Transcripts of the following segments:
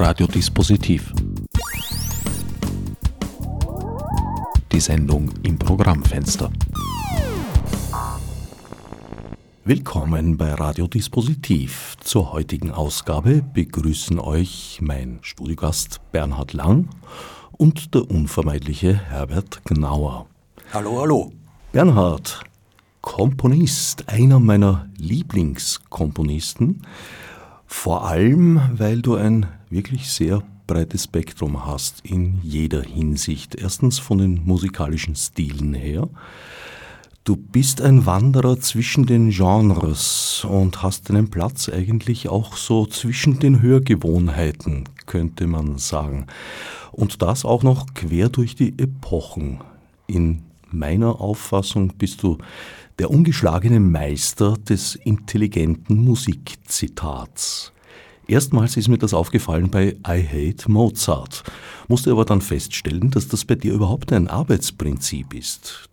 Radiodispositiv. Die Sendung im Programmfenster. Willkommen bei Radiodispositiv. Zur heutigen Ausgabe begrüßen euch mein Studiogast Bernhard Lang und der unvermeidliche Herbert Gnauer. Hallo, hallo. Bernhard, Komponist, einer meiner Lieblingskomponisten, vor allem weil du ein wirklich sehr breites Spektrum hast in jeder Hinsicht. Erstens von den musikalischen Stilen her. Du bist ein Wanderer zwischen den Genres und hast deinen Platz eigentlich auch so zwischen den Hörgewohnheiten, könnte man sagen. Und das auch noch quer durch die Epochen. In meiner Auffassung bist du der ungeschlagene Meister des intelligenten Musikzitats. Erstmals ist mir das aufgefallen bei I Hate Mozart, musste aber dann feststellen, dass das bei dir überhaupt ein Arbeitsprinzip ist.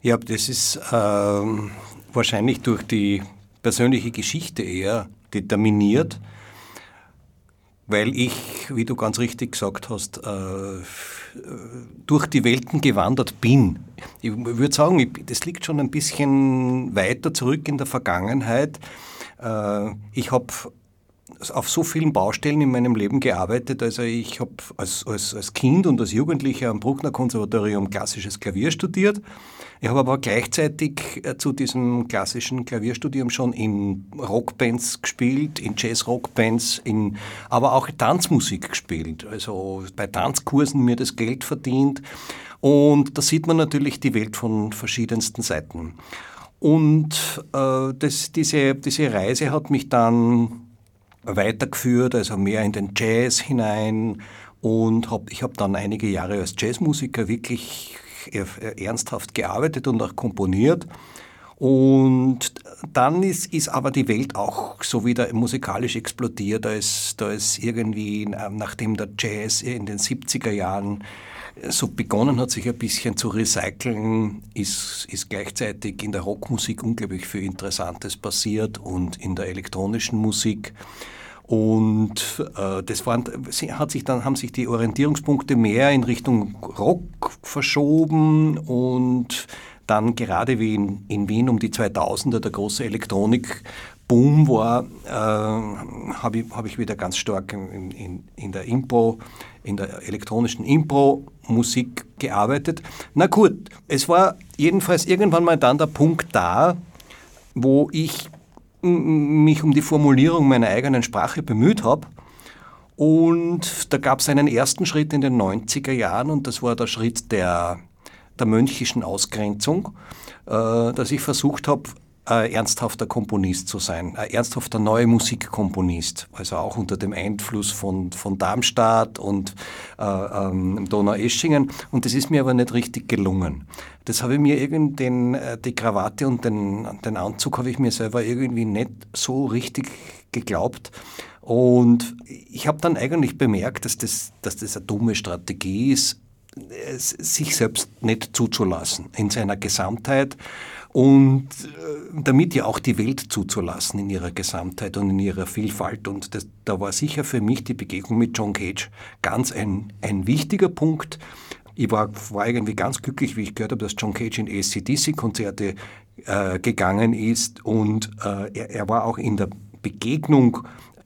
Ja, das ist äh, wahrscheinlich durch die persönliche Geschichte eher determiniert, weil ich, wie du ganz richtig gesagt hast, äh, durch die Welten gewandert bin. Ich würde sagen, das liegt schon ein bisschen weiter zurück in der Vergangenheit. Äh, ich habe auf so vielen Baustellen in meinem Leben gearbeitet. Also ich habe als, als, als Kind und als Jugendlicher am Bruckner Konservatorium klassisches Klavier studiert. Ich habe aber gleichzeitig äh, zu diesem klassischen Klavierstudium schon in Rockbands gespielt, in Jazz-Rockbands, in, aber auch Tanzmusik gespielt. Also bei Tanzkursen mir das Geld verdient. Und da sieht man natürlich die Welt von verschiedensten Seiten. Und äh, das, diese, diese Reise hat mich dann weitergeführt, also mehr in den Jazz hinein. Und hab, ich habe dann einige Jahre als Jazzmusiker wirklich ernsthaft gearbeitet und auch komponiert. Und dann ist, ist aber die Welt auch so wieder musikalisch explodiert. Da ist, da ist irgendwie, nachdem der Jazz in den 70er Jahren so begonnen hat, sich ein bisschen zu recyceln, ist, ist gleichzeitig in der Rockmusik unglaublich viel Interessantes passiert und in der elektronischen Musik. Und äh, das waren, hat sich dann, haben sich die Orientierungspunkte mehr in Richtung Rock verschoben und dann gerade wie in, in Wien um die 2000er der große Elektronik-Boom war, äh, habe ich, hab ich wieder ganz stark in, in, in der Impro, in der elektronischen Impro-Musik gearbeitet. Na gut, es war jedenfalls irgendwann mal dann der Punkt da, wo ich mich um die Formulierung meiner eigenen Sprache bemüht habe. Und da gab es einen ersten Schritt in den 90er Jahren und das war der Schritt der, der mönchischen Ausgrenzung, äh, dass ich versucht habe, ein ernsthafter Komponist zu sein, ein ernsthafter neuer Musikkomponist, also auch unter dem Einfluss von, von Darmstadt und äh, ähm, Donaueschingen. Und das ist mir aber nicht richtig gelungen. Das habe ich mir irgendwie, äh, die Krawatte und den, den Anzug habe ich mir selber irgendwie nicht so richtig geglaubt. Und ich habe dann eigentlich bemerkt, dass das, dass das eine dumme Strategie ist, sich selbst nicht zuzulassen in seiner Gesamtheit und äh, damit ja auch die Welt zuzulassen in ihrer Gesamtheit und in ihrer Vielfalt. Und das, da war sicher für mich die Begegnung mit John Cage ganz ein, ein wichtiger Punkt. Ich war, war irgendwie ganz glücklich, wie ich gehört habe, dass John Cage in ACDC-Konzerte äh, gegangen ist und äh, er, er war auch in der Begegnung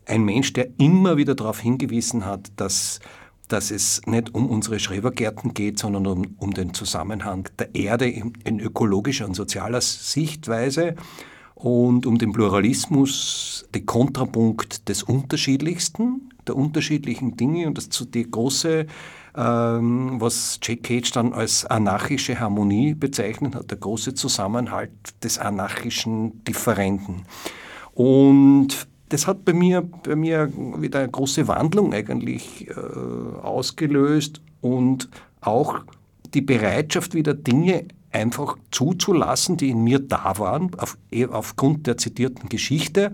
ein Mensch, der immer wieder darauf hingewiesen hat, dass dass es nicht um unsere Schrebergärten geht, sondern um, um den Zusammenhang der Erde in, in ökologischer und sozialer Sichtweise und um den Pluralismus, den Kontrapunkt des Unterschiedlichsten, der unterschiedlichen Dinge und das die große, ähm, was Jack Cage dann als anarchische Harmonie bezeichnet hat, der große Zusammenhalt des anarchischen Differenten. Und das hat bei mir, bei mir wieder eine große Wandlung eigentlich äh, ausgelöst und auch die Bereitschaft, wieder Dinge einfach zuzulassen, die in mir da waren, auf, eh, aufgrund der zitierten Geschichte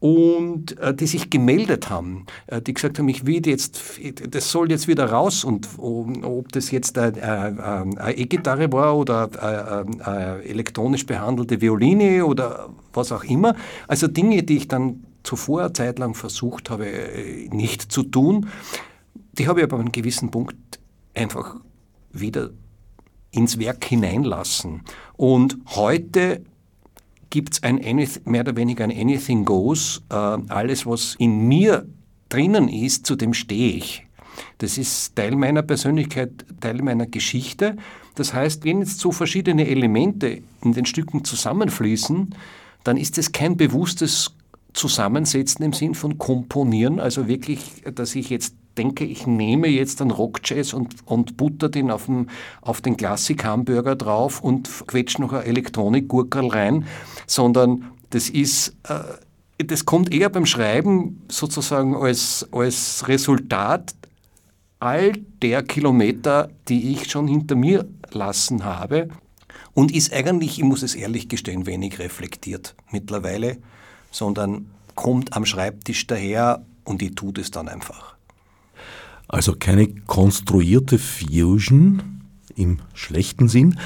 und äh, die sich gemeldet haben, äh, die gesagt haben, ich will jetzt, das soll jetzt wieder raus und ob das jetzt eine, E-Gitarre war oder eine, eine elektronisch behandelte Violine oder was auch immer, also Dinge, die ich dann zuvor eine Zeit lang versucht habe, äh, nicht zu tun. Die habe ich aber an einem gewissen Punkt einfach wieder ins Werk hineinlassen. Und heute gibt es ein mehr oder weniger ein Anything Goes. Äh, alles, was in mir drinnen ist, zu dem stehe ich. Das ist Teil meiner Persönlichkeit, Teil meiner Geschichte. Das heißt, wenn jetzt so verschiedene Elemente in den Stücken zusammenfließen, dann ist es kein bewusstes Zusammensetzen im Sinn von Komponieren, also wirklich, dass ich jetzt denke, ich nehme jetzt einen Rockjazz und, und butter den auf den, auf den Klassik-Hamburger drauf und quetsche noch ein Elektronik-Gurkerl rein, sondern das ist, äh, das kommt eher beim Schreiben sozusagen als, als Resultat all der Kilometer, die ich schon hinter mir lassen habe. Und ist eigentlich, ich muss es ehrlich gestehen, wenig reflektiert mittlerweile, sondern kommt am Schreibtisch daher und ich tue das dann einfach. Also keine konstruierte Fusion im schlechten Sinn,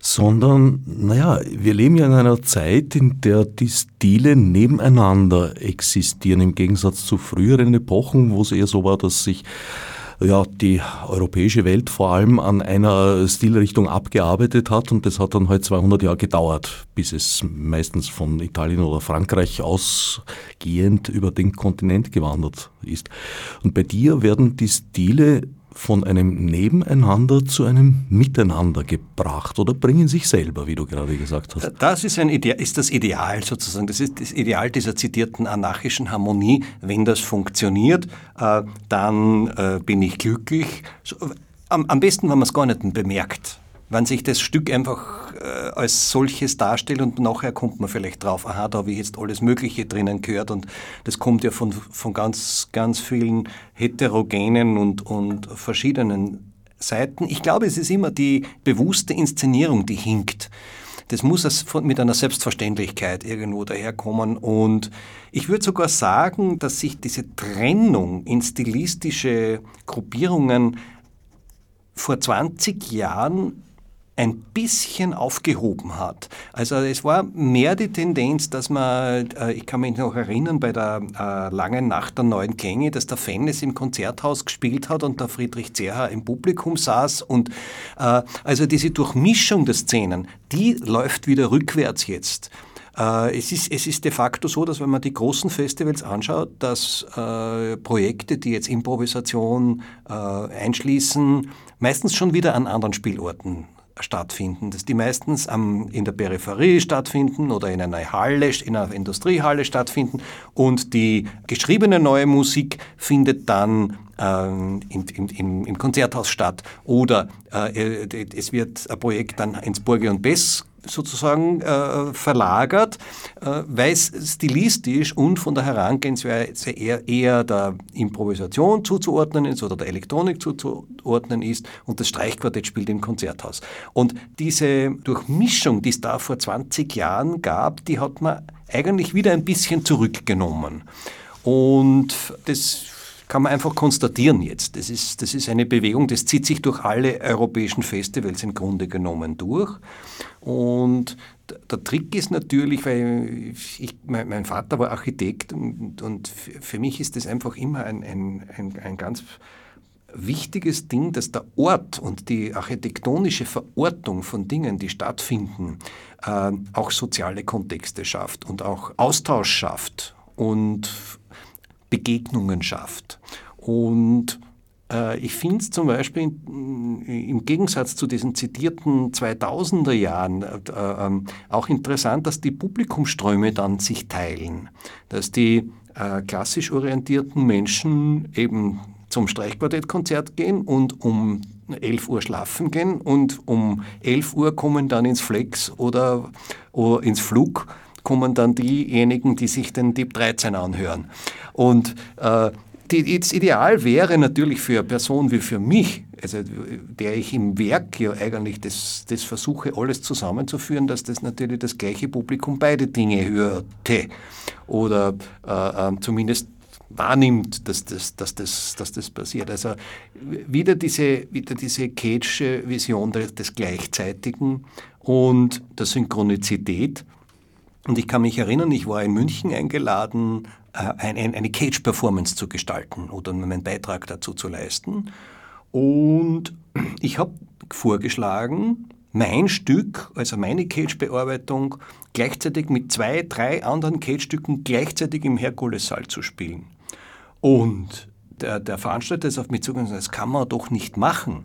sondern, naja, wir leben ja in einer Zeit, in der die Stile nebeneinander existieren, im Gegensatz zu früheren Epochen, wo es eher so war, dass sich ja, die europäische Welt vor allem an einer Stilrichtung abgearbeitet hat und das hat dann halt 200 Jahre gedauert, bis es meistens von Italien oder Frankreich ausgehend über den Kontinent gewandert ist. Und bei dir werden die Stile von einem Nebeneinander zu einem Miteinander gebracht oder bringen sich selber, wie du gerade gesagt hast. Das ist, ein Ideal, ist das Ideal sozusagen. Das ist das Ideal dieser zitierten anarchischen Harmonie. Wenn das funktioniert, äh, dann äh, bin ich glücklich. Am, am besten, wenn man es gar nicht bemerkt wenn sich das Stück einfach als solches darstellt und nachher kommt man vielleicht drauf, aha, da habe ich jetzt alles Mögliche drinnen gehört und das kommt ja von, von ganz, ganz vielen heterogenen und, und verschiedenen Seiten. Ich glaube, es ist immer die bewusste Inszenierung, die hinkt. Das muss mit einer Selbstverständlichkeit irgendwo daherkommen. Und ich würde sogar sagen, dass sich diese Trennung in stilistische Gruppierungen vor 20 Jahren ein bisschen aufgehoben hat. Also es war mehr die Tendenz, dass man, äh, ich kann mich noch erinnern, bei der äh, langen Nacht der neuen Klänge, dass der Fennes im Konzerthaus gespielt hat und der Friedrich Zerha im Publikum saß. Und äh, also diese Durchmischung der Szenen, die läuft wieder rückwärts jetzt. Es ist, es ist de facto so, dass wenn man die großen Festivals anschaut, dass äh, Projekte, die jetzt Improvisation äh, einschließen, meistens schon wieder an anderen Spielorten stattfinden, dass die meistens am, in der Peripherie stattfinden oder in einer Halle, in einer Industriehalle stattfinden. Und die geschriebene neue Musik findet dann ähm, im, im, im, Konzerthaus statt. Oder äh, es wird ein Projekt dann ins Burge und Bess sozusagen äh, verlagert, äh, weil es stilistisch und von der Herangehensweise eher, eher der Improvisation zuzuordnen ist oder der Elektronik zuzuordnen ist und das Streichquartett spielt im Konzerthaus. Und diese Durchmischung, die es da vor 20 Jahren gab, die hat man eigentlich wieder ein bisschen zurückgenommen. Und das kann man einfach konstatieren jetzt. Das ist, das ist eine Bewegung, das zieht sich durch alle europäischen Festivals im Grunde genommen durch. Und der Trick ist natürlich, weil ich, mein, Vater war Architekt und, und, für mich ist das einfach immer ein, ein, ein, ein ganz wichtiges Ding, dass der Ort und die architektonische Verortung von Dingen, die stattfinden, äh, auch soziale Kontexte schafft und auch Austausch schafft und Begegnungen schafft. Und äh, ich finde es zum Beispiel im Gegensatz zu diesen zitierten 2000er Jahren äh, ähm, auch interessant, dass die Publikumströme dann sich teilen, dass die äh, klassisch orientierten Menschen eben zum Streichquartettkonzert gehen und um 11 Uhr schlafen gehen und um 11 Uhr kommen dann ins Flex oder, oder ins Flug kommen dann diejenigen, die sich den Tipp 13 anhören. Und äh, die, das Ideal wäre natürlich für eine Person wie für mich, also der ich im Werk ja eigentlich das, das versuche, alles zusammenzuführen, dass das natürlich das gleiche Publikum beide Dinge hörte oder äh, äh, zumindest wahrnimmt, dass das, dass, das, dass das passiert. Also wieder diese, wieder diese Cage'sche Vision des Gleichzeitigen und der Synchronizität. Und ich kann mich erinnern, ich war in München eingeladen äh, eine, Cage-Performance zu gestalten oder meinen Beitrag dazu zu leisten. Und ich habe vorgeschlagen, mein Stück, also meine Cage-Bearbeitung, gleichzeitig mit zwei, drei anderen Cage-Stücken gleichzeitig im Herkulessaal zu spielen. Und der, der Veranstalter ist auf mich zugegangen und gesagt, das kann man doch nicht machen.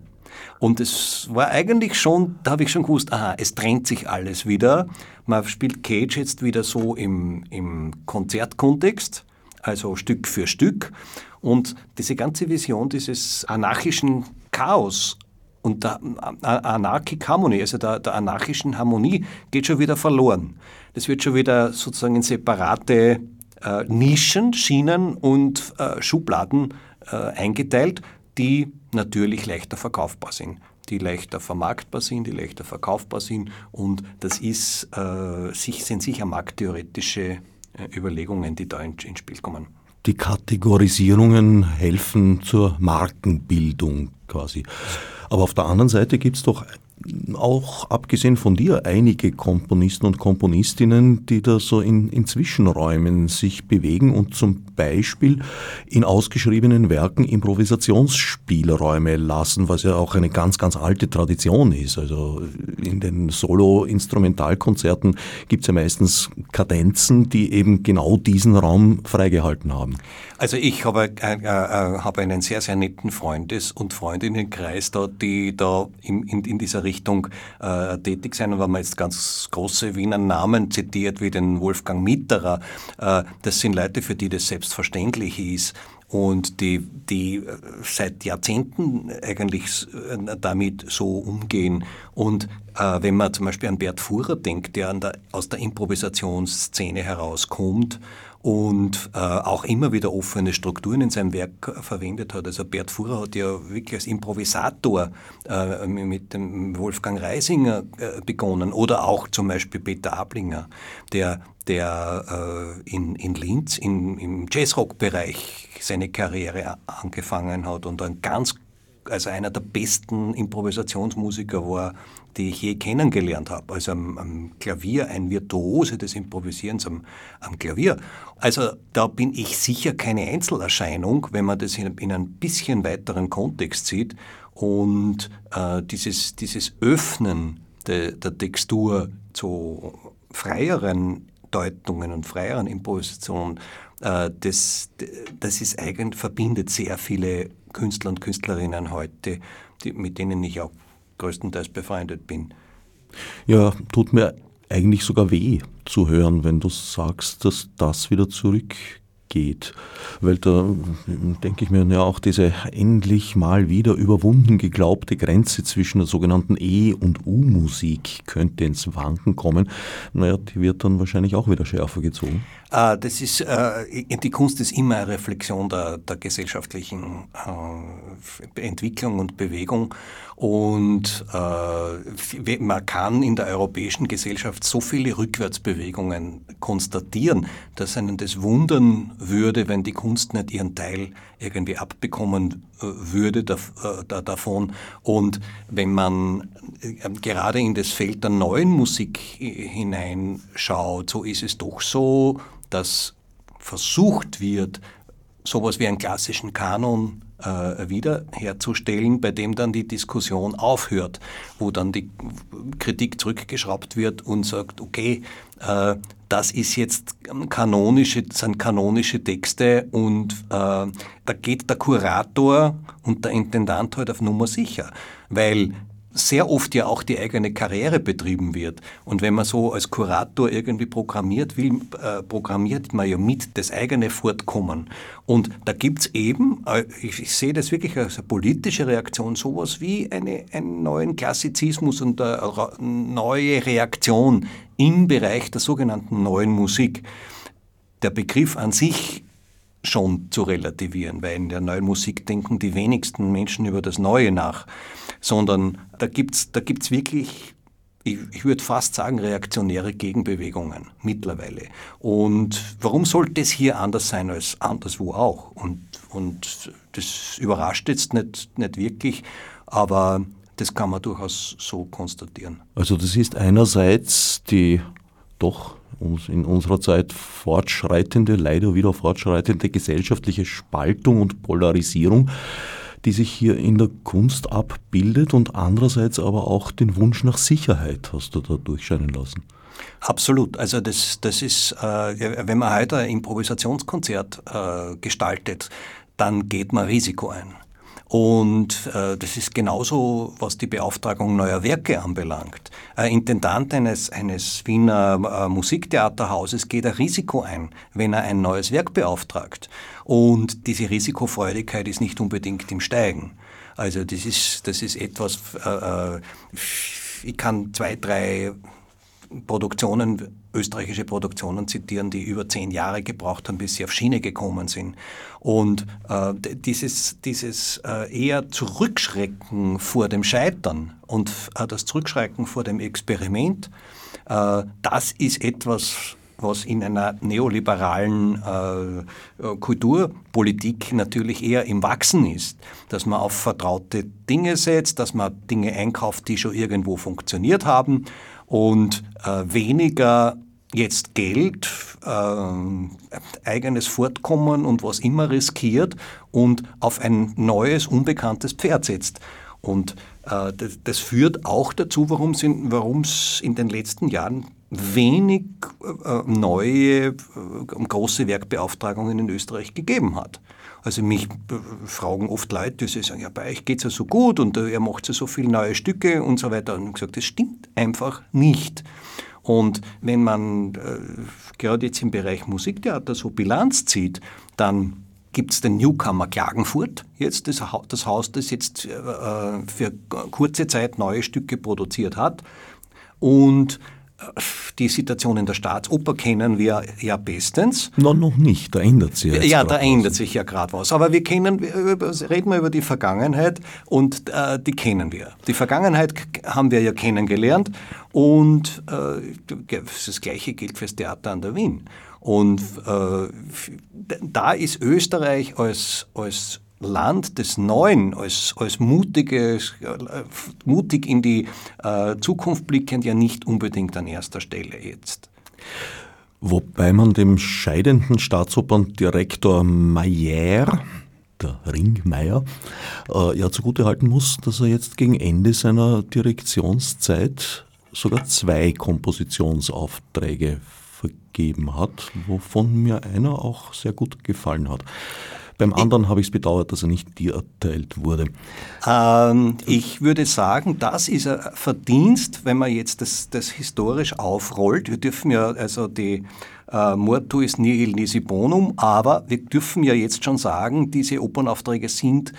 Und es war eigentlich schon, da habe ich schon gewusst, aha, es trennt sich alles wieder. Man spielt Cage jetzt wieder so im, im Konzertkontext, also Stück für Stück. Und diese ganze Vision dieses anarchischen Chaos und der Anarchic Harmony, also der, der, anarchischen Harmonie, geht schon wieder verloren. Das wird schon wieder sozusagen in separate äh, Nischen, Schienen und äh, Schubladen äh, eingeteilt, die natürlich leichter verkaufbar sind die leichter vermarktbar sind, die leichter verkaufbar sind. Und das ist, äh, sind sicher markttheoretische äh, Überlegungen, die da ins Spiel kommen. Die Kategorisierungen helfen zur Markenbildung quasi. Aber auf der anderen Seite gibt es doch auch abgesehen von dir einige Komponisten und Komponistinnen, die da so in, in Zwischenräumen sich bewegen und zum Beispiel in ausgeschriebenen Werken Improvisationsspielräume lassen, was ja auch eine ganz, ganz alte Tradition ist. Also in den Solo-Instrumentalkonzerten gibt es ja meistens Kadenzen, die eben genau diesen Raum freigehalten haben. Also ich habe, äh, äh, habe einen sehr, sehr netten Freundes- und Freundinnenkreis da, die da in, in, in dieser Richtung äh, tätig sind. Und wenn man jetzt ganz große Wiener Namen zitiert, wie den Wolfgang Mitterer, äh, das sind Leute, für die das selbstverständlich ist und die, die äh, seit Jahrzehnten eigentlich äh, damit so umgehen. Und äh, wenn man zum Beispiel an Bert Fuhrer denkt, der, der aus der Improvisationsszene herauskommt und äh, auch immer wieder offene Strukturen in seinem Werk verwendet hat. Also Bert Fuhrer hat ja wirklich als Improvisator äh, mit dem Wolfgang Reisinger äh, begonnen oder auch zum Beispiel Peter Ablinger, der, der äh, in, in Linz in, im Jazzrock-Bereich seine Karriere angefangen hat und ein ganz also einer der besten Improvisationsmusiker war, die ich je kennengelernt habe. Also am, am Klavier, ein Virtuose des Improvisierens am, am, Klavier. Also da bin ich sicher keine Einzelerscheinung, wenn man das in, in einem bisschen weiteren Kontext sieht. Und äh, dieses, dieses Öffnen de, der Textur zu freieren Deutungen und freieren Improvisationen, äh, das, das ist eigentlich, verbindet sehr viele Künstler und Künstlerinnen heute, die, mit denen ich auch größtenteils befreundet bin. Ja, tut mir eigentlich sogar weh zu hören, wenn du sagst, dass das wieder zurück geht. Weil da denke ich mir, ja, auch diese endlich mal wieder überwunden geglaubte Grenze zwischen der sogenannten E- und U-Musik könnte ins Wanken kommen. Naja, die wird dann wahrscheinlich auch wieder schärfer gezogen. Ah, das ist, äh, die Kunst ist immer eine Reflexion der, der gesellschaftlichen äh, Entwicklung und Bewegung. Und äh, man kann in der europäischen Gesellschaft so viele Rückwärtsbewegungen konstatieren, dass einen das wundern würde, wenn die Kunst nicht ihren Teil irgendwie abbekommen äh, würde äh, da, davon. Und wenn man äh, gerade in das Feld der neuen Musik hineinschaut, so ist es doch so, dass versucht wird, sowas wie einen klassischen Kanon äh, wiederherzustellen, bei dem dann die Diskussion aufhört, wo dann die Kritik zurückgeschraubt wird und sagt, okay, äh, das ist jetzt kanonische, sind kanonische Texte und äh, da geht der Kurator und der Intendant halt auf Nummer sicher, weil sehr oft ja auch die eigene Karriere betrieben wird. Und wenn man so als Kurator irgendwie programmiert will, äh, programmiert man ja mit das eigene Fortkommen. Und da gibt's eben, äh, ich, ich, sehe das wirklich als eine politische Reaktion, sowas wie eine, einen neuen Klassizismus und eine neue Reaktion im Bereich der sogenannten neuen Musik. Der Begriff an sich schon zu relativieren, weil in der neuen Musik denken die wenigsten Menschen über das Neue nach sondern da gibt es da gibt's wirklich, ich, ich würde fast sagen, reaktionäre Gegenbewegungen mittlerweile. Und warum sollte es hier anders sein als anderswo auch? Und, und das überrascht jetzt nicht, nicht wirklich, aber das kann man durchaus so konstatieren. Also das ist einerseits die doch in unserer Zeit fortschreitende, leider wieder fortschreitende gesellschaftliche Spaltung und Polarisierung, die sich hier in der Kunst abbildet und andererseits aber auch den Wunsch nach Sicherheit hast du da durchscheinen lassen. Absolut. Also das, das ist, äh, wenn man heute ein Improvisationskonzert äh, gestaltet, dann geht man Risiko ein. Und äh, das ist genauso, was die Beauftragung neuer Werke anbelangt. Ein Intendant eines, eines Wiener äh, Musiktheaterhauses geht ein Risiko ein, wenn er ein neues Werk beauftragt. Und diese Risikofreudigkeit ist nicht unbedingt im Steigen. Also das ist, das ist etwas, äh, äh ich kann zwei, drei Produktionen, österreichische Produktionen zitieren, die über zehn Jahre gebraucht haben, bis sie auf Schiene gekommen sind. Und äh, dieses, dieses äh, eher Zurückschrecken vor dem Scheitern und äh, das Zurückschrecken vor dem Experiment, äh, das ist etwas, was in einer neoliberalen äh, Kulturpolitik natürlich eher im Wachsen ist. Dass man auf vertraute Dinge setzt, dass man Dinge einkauft, die schon irgendwo funktioniert haben und äh, weniger jetzt Geld, äh, eigenes Fortkommen und was immer riskiert und auf ein neues, unbekanntes Pferd setzt. Und äh, das, das, führt auch dazu, warum es in den letzten Jahren wenig äh, neue äh, große Werkbeauftragungen in Österreich gegeben hat. Also mich äh, fragen oft Leute, die sagen, ja, bei euch geht es ja so gut und äh, ihr macht ja so viele neue Stücke und so weiter. Und ich gesagt, das stimmt einfach nicht. Und wenn man äh, gerade jetzt im Bereich Musiktheater so Bilanz zieht, dann gibt es den Newcomer Klagenfurt, jetzt das, das Haus, das jetzt äh, für kurze Zeit neue Stücke produziert hat. Und die Situation in der Staatsoper kennen wir ja bestens. No, noch nicht, da ändert sich ja Ja, da ändert sich ja gerade was. Aber wir kennen, reden wir über die Vergangenheit und äh, die kennen wir. Die Vergangenheit haben wir ja kennengelernt und äh, das Gleiche gilt fürs Theater an der Wien. Und äh, da ist Österreich als, als Land des Neuen, als, als mutiges, äh, mutig in die äh, Zukunft blickend ja nicht unbedingt an erster Stelle jetzt. Wobei man dem scheidenden Staatsoperndirektor Mayer, der Ringmeier, äh, ja zugutehalten muss, dass er jetzt gegen Ende seiner Direktionszeit sogar zwei Kompositionsaufträge vergeben hat, wovon mir einer auch sehr gut gefallen hat. Beim anderen habe ich es bedauert, dass er nicht dir erteilt wurde. Ähm, ich würde sagen, das ist ein Verdienst, wenn man jetzt das, das historisch aufrollt. Wir dürfen ja also die äh, Mortuis nihil nisi bonum, aber wir dürfen ja jetzt schon sagen, diese Opernaufträge sind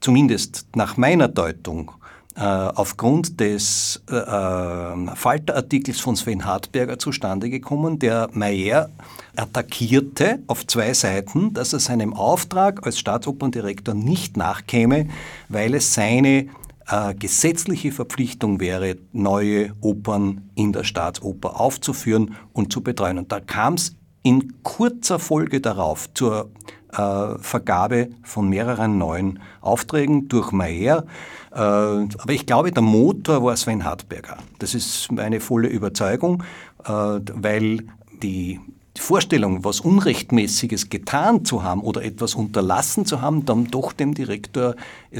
zumindest nach meiner Deutung äh, aufgrund des äh, äh, Falterartikels von Sven Hartberger zustande gekommen, der Mayer attackierte auf zwei Seiten, dass er seinem Auftrag als Staatsoperndirektor nicht nachkäme, weil es seine äh, gesetzliche Verpflichtung wäre, neue Opern in der Staatsoper aufzuführen und zu betreuen. Und da kam es in kurzer Folge darauf zur äh, Vergabe von mehreren neuen Aufträgen durch Mayer. Äh, aber ich glaube, der Motor war Sven Hartberger. Das ist meine volle Überzeugung, äh, weil die Vorstellung, was Unrechtmäßiges getan zu haben oder etwas unterlassen zu haben, dann doch dem Direktor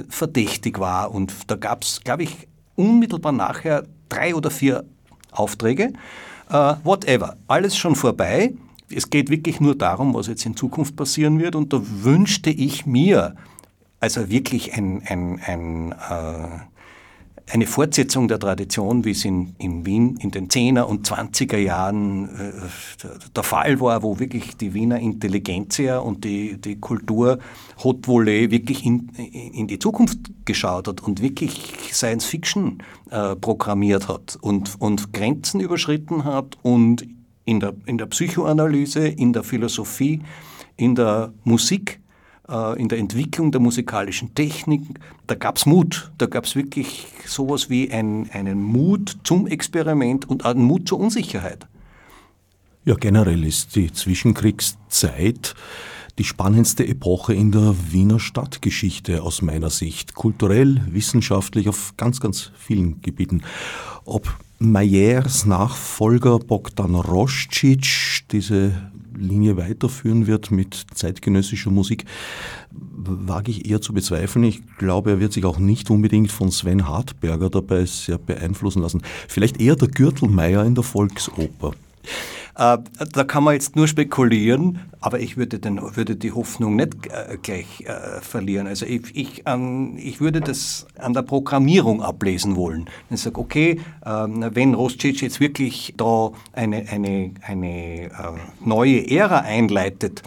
verdächtig war. Und da gab es, glaube ich, unmittelbar nachher drei oder vier Aufträge. Uh, whatever, alles schon vorbei. Es geht wirklich nur darum, was jetzt in Zukunft passieren wird. Und da wünschte ich mir, also wirklich ein, ein, ein, äh, eine Fortsetzung der Tradition, wie es in, in Wien in den 10er und 20er Jahren äh, der Fall war, wo wirklich die Wiener Intelligenzia und die, die Kultur Haute Volée wirklich in, in die Zukunft geschaut hat und wirklich Science Fiction äh, programmiert hat und, und Grenzen überschritten hat und in der, in der Psychoanalyse, in der Philosophie, in der Musik äh, in der Entwicklung der musikalischen Technik, da gab es Mut. Da gab es wirklich sowas wie ein, einen Mut zum Experiment und einen Mut zur Unsicherheit. Ja, generell ist die Zwischenkriegszeit die spannendste Epoche in der Wiener Stadtgeschichte aus meiner Sicht. Kulturell, wissenschaftlich, auf ganz, ganz vielen Gebieten. Ob Mayers Nachfolger Bogdan Roscic diese Linie weiterführen wird mit zeitgenössischer Musik, wage ich eher zu bezweifeln. Ich glaube, er wird sich auch nicht unbedingt von Sven Hartberger dabei sehr beeinflussen lassen. Vielleicht eher der Gürtelmeier in der Volksoper. Äh, da kann man jetzt nur spekulieren, aber ich würde, den, würde die Hoffnung nicht äh, gleich äh, verlieren. Also ich, ich, ähm, ich würde das an der Programmierung ablesen wollen. Ich sage, okay, ähm, wenn Roscic jetzt wirklich da eine, eine, eine neue Ära einleitet,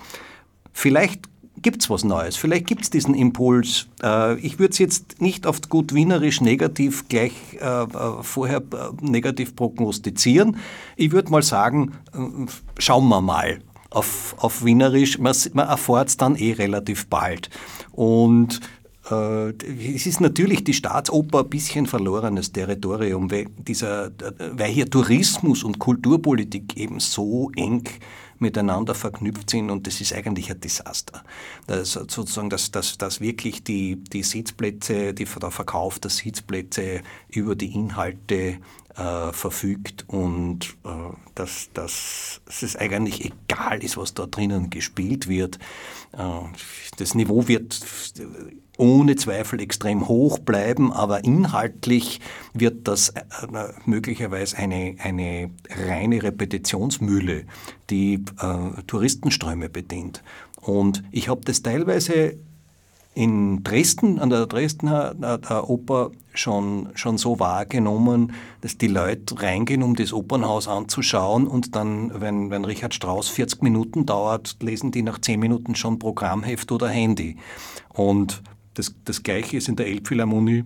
vielleicht gibt es was Neues. Vielleicht gibt es diesen Impuls. Äh, ich würde es jetzt nicht auf gut wienerisch negativ gleich äh, äh, vorher negativ prognostizieren. Ich würde mal sagen, schauen wir mal. Auf, auf Wienerisch, man, man erfährt es dann eh relativ bald. Und es ist natürlich die Staatsoper ein bisschen verlorenes Territorium, weil, dieser, weil hier Tourismus und Kulturpolitik eben so eng miteinander verknüpft sind und das ist eigentlich ein Desaster. Das, sozusagen, dass, dass, dass wirklich die, die Sitzplätze, die, der Verkauf der Sitzplätze über die Inhalte äh, verfügt und äh, dass, dass, dass es eigentlich egal ist, was da drinnen gespielt wird. Äh, das Niveau wird ohne Zweifel extrem hoch bleiben, aber inhaltlich wird das äh, möglicherweise eine, eine reine Repetitionsmühle, die äh, Touristenströme bedient. Und ich habe das teilweise in Dresden, an der Dresdner der Oper schon, schon so wahrgenommen, dass die Leute reingehen, um das Opernhaus anzuschauen und dann, wenn, wenn Richard Strauss 40 Minuten dauert, lesen die nach 10 Minuten schon Programmheft oder Handy. Und das, das Gleiche ist in der Elbphilharmonie,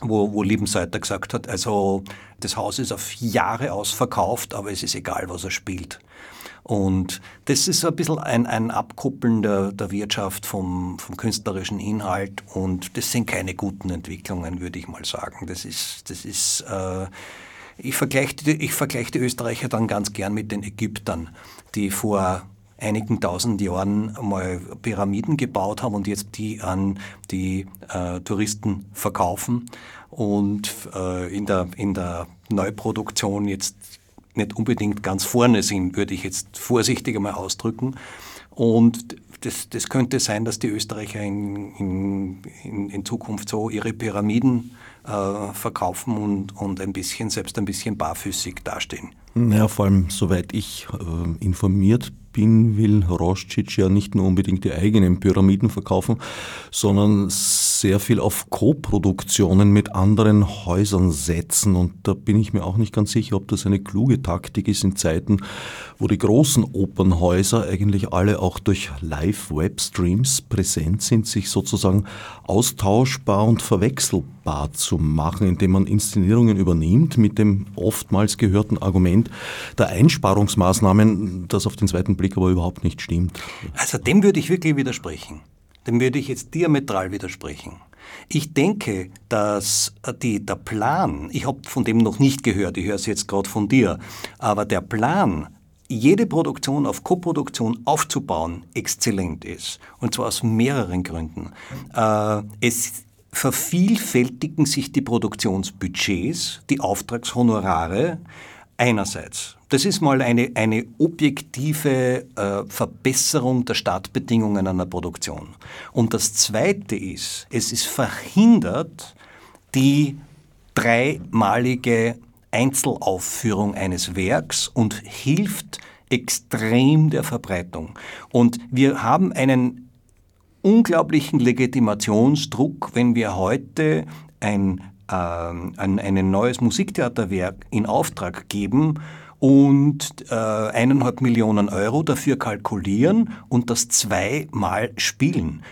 wo, wo Liebenseiter gesagt hat, also das Haus ist auf Jahre ausverkauft, aber es ist egal, was er spielt. Und das ist ein bisschen ein, ein Abkuppeln der, der Wirtschaft vom, vom künstlerischen Inhalt und das sind keine guten Entwicklungen, würde ich mal sagen. Das ist, das ist äh, ich vergleiche ich vergleich die Österreicher dann ganz gern mit den Ägyptern, die vor einigen tausend Jahren mal Pyramiden gebaut haben und jetzt die an die äh, Touristen verkaufen und äh, in, der, in der Neuproduktion jetzt nicht unbedingt ganz vorne sind, würde ich jetzt vorsichtig einmal ausdrücken. Und das, das könnte sein, dass die Österreicher in, in, in Zukunft so ihre Pyramiden äh, verkaufen und, und ein bisschen, selbst ein bisschen barfüßig dastehen. Ja, vor allem, soweit ich äh, informiert bin, will Roscic ja nicht nur unbedingt die eigenen Pyramiden verkaufen, sondern sehr viel auf Co-Produktionen mit anderen Häusern setzen. Und da bin ich mir auch nicht ganz sicher, ob das eine kluge Taktik ist in Zeiten, wo die großen Opernhäuser eigentlich alle auch durch Live-Webstreams präsent sind, sich sozusagen austauschbar und verwechselbar zu machen, indem man Inszenierungen übernimmt mit dem oftmals gehörten Argument der Einsparungsmaßnahmen, das auf den zweiten Blick aber überhaupt nicht stimmt. Also dem würde ich wirklich widersprechen dem würde ich jetzt diametral widersprechen. Ich denke, dass die, der Plan, ich habe von dem noch nicht gehört, ich höre es jetzt gerade von dir, aber der Plan, jede Produktion auf Koproduktion aufzubauen, exzellent ist. Und zwar aus mehreren Gründen. Äh, es vervielfältigen sich die Produktionsbudgets, die Auftragshonorare einerseits. Das ist mal eine, eine objektive äh, Verbesserung der Startbedingungen einer Produktion. Und das Zweite ist, es ist verhindert die dreimalige Einzelaufführung eines Werks und hilft extrem der Verbreitung. Und wir haben einen unglaublichen Legitimationsdruck, wenn wir heute ein, äh, ein, ein neues Musiktheaterwerk in Auftrag geben und äh, eineinhalb Millionen Euro dafür kalkulieren und das zweimal spielen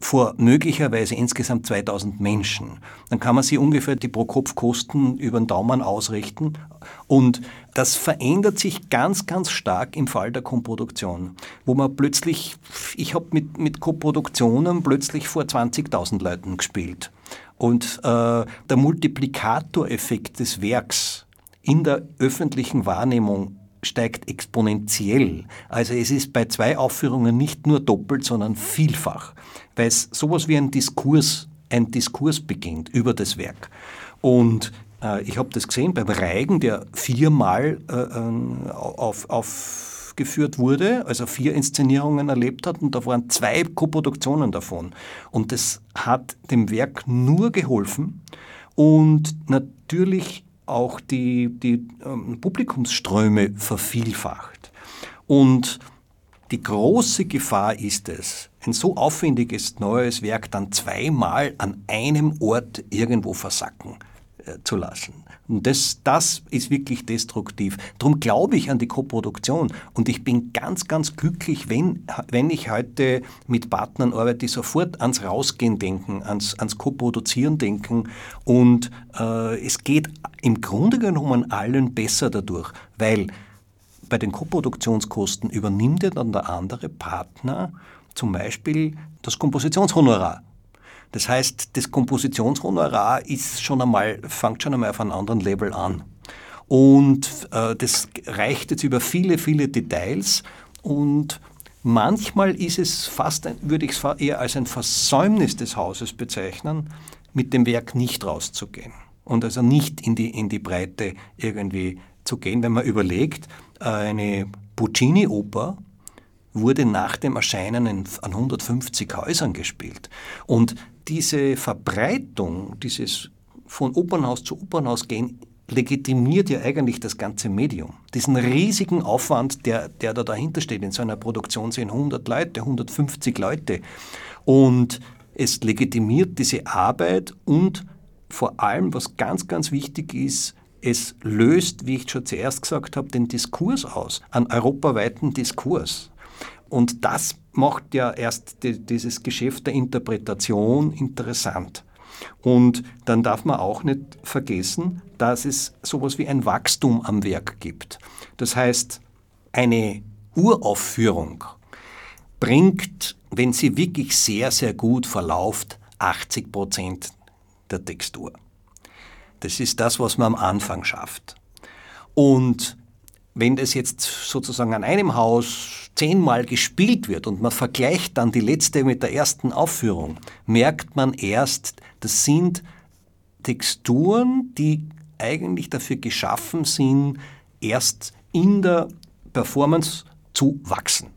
vor möglicherweise insgesamt 2000 Menschen. Dann kann man sich ungefähr die Pro-Kopf-Kosten über den Daumen ausrichten. Und das verändert sich ganz, ganz stark im Fall der Komproduktion, wo man plötzlich, ich habe mit, mit Koproduktionen plötzlich vor 20.000 Leuten gespielt. Und äh, der Multiplikatoreffekt des Werks in der öffentlichen Wahrnehmung steigt exponentiell. Also es ist bei zwei Aufführungen nicht nur doppelt, sondern vielfach, weil es sowas wie ein Diskurs, ein Diskurs beginnt über das Werk. Und Äh, ich habe das gesehen beim Reigen, der viermal äh, äh, auf, aufgeführt wurde, also vier Inszenierungen erlebt hat und da waren zwei Koproduktionen davon. Und das hat dem Werk nur geholfen und natürlich auch die, die ähm, Publikumsströme vervielfacht. Und die große Gefahr ist es, ein so aufwendiges neues Werk dann zweimal an einem Ort irgendwo versacken zu lassen. Und das, das ist wirklich destruktiv. Darum glaube ich an die Koproduktion. Und ich bin ganz, ganz glücklich, wenn, wenn ich heute mit Partnern arbeite, die sofort ans Rausgehen denken, ans, ans Koproduzieren denken. Und äh, es geht im Grunde genommen allen besser dadurch, weil bei den Koproduktionskosten übernimmt ja dann der andere Partner zum Beispiel das Kompositionshonorar. Das heißt, das Kompositionshonorar ist schon einmal, fängt schon einmal auf einem anderen Level an. Und äh, das reicht jetzt über viele, viele Details und manchmal ist es fast, würde ich es eher als ein Versäumnis des Hauses bezeichnen, mit dem Werk nicht rauszugehen und also nicht in die, in die Breite irgendwie zu gehen, wenn man überlegt, äh, eine Puccini-Oper wurde nach dem Erscheinen an 150 Häusern gespielt. Und diese Verbreitung, dieses von Opernhaus zu Opernhaus gehen, legitimiert ja eigentlich das ganze Medium. Diesen riesigen Aufwand, der, der da dahinter steht. In so einer Produktion sind 100 Leute, 150 Leute. Und es legitimiert diese Arbeit und vor allem, was ganz, ganz wichtig ist, es löst, wie ich schon zuerst gesagt habe, den Diskurs aus, einen europaweiten Diskurs. Und das macht ja erst die, dieses Geschäft der Interpretation interessant. Und dann darf man auch nicht vergessen, dass es sowas wie ein Wachstum am Werk gibt. Das heißt, eine Uraufführung bringt, wenn sie wirklich sehr, sehr gut verläuft, 80 Prozent der Textur. Das ist das, was man am Anfang schafft. Und wenn das jetzt sozusagen an einem Haus zehnmal gespielt wird und man vergleicht dann die letzte mit der ersten Aufführung, merkt man erst, das sind Texturen, die eigentlich dafür geschaffen sind, erst in der Performance zu wachsen.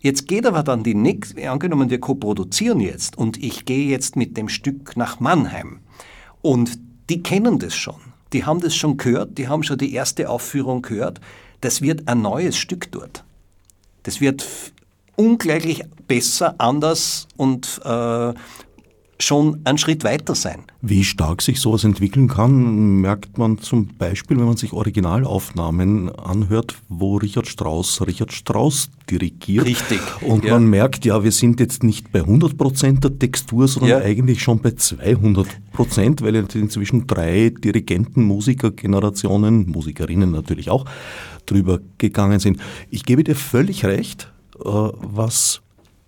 Jetzt geht aber dann die nächste, angenommen wir koproduzieren jetzt und ich gehe jetzt mit dem Stück nach Mannheim und die kennen das schon. Die haben das schon gehört, die haben schon die erste Aufführung gehört. Das wird ein neues Stück dort. Das wird ungleich besser, anders und äh, schon einen Schritt weiter sein. Wie stark sich sowas entwickeln kann, merkt man zum Beispiel, wenn man sich Originalaufnahmen anhört, wo Richard Strauss Richard Strauss dirigiert. Richtig. Und ja. man merkt, ja, wir sind jetzt nicht bei 100 Prozent der Textur, sondern ja. eigentlich schon bei 200 Prozent, weil inzwischen drei Dirigenten, Musikergenerationen, Musikerinnen natürlich auch, drüber gegangen sind. Ich gebe dir völlig recht, äh, was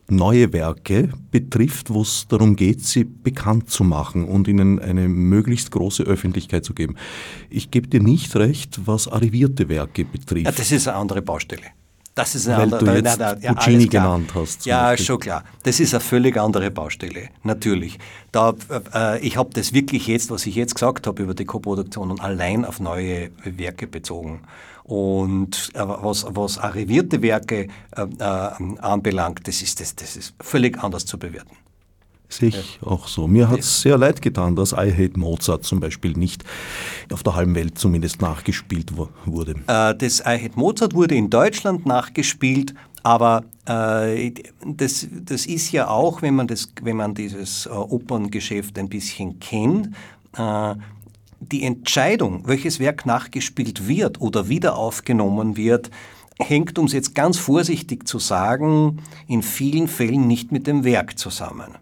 neue Werke betrifft, wo es darum geht, sie bekannt zu machen und ihnen eine möglichst große Öffentlichkeit zu geben. Ich gebe dir nicht recht, was arrivierte Werke betrifft. Ja, das ist eine andere Baustelle. Das ist eine Weil andere, du jetzt nein, nein, Puccini genannt hast. Ja, Beispiel. schon klar. Das ist eine völlig andere Baustelle, natürlich. Da, äh, ich habe das wirklich jetzt, was ich jetzt gesagt habe über die Koproduktion, allein auf neue Werke bezogen. Und äh, was, was arrivierte Werke äh, äh, anbelangt, das ist, das, das ist völlig anders zu bewerten. Sehe ich ja. auch so. Mir hat es sehr leid getan, dass I Hate Mozart zum Beispiel nicht auf der halben Welt zumindest nachgespielt wurde. Äh, das I Hate Mozart wurde in Deutschland nachgespielt, aber äh, das, das ist ja auch, wenn man, das, wenn man dieses äh, Operngeschäft ein bisschen kennt, äh, die Entscheidung, welches Werk nachgespielt wird oder wieder aufgenommen wird, hängt, um es jetzt ganz vorsichtig zu sagen, in vielen Fällen nicht mit dem Werk zusammen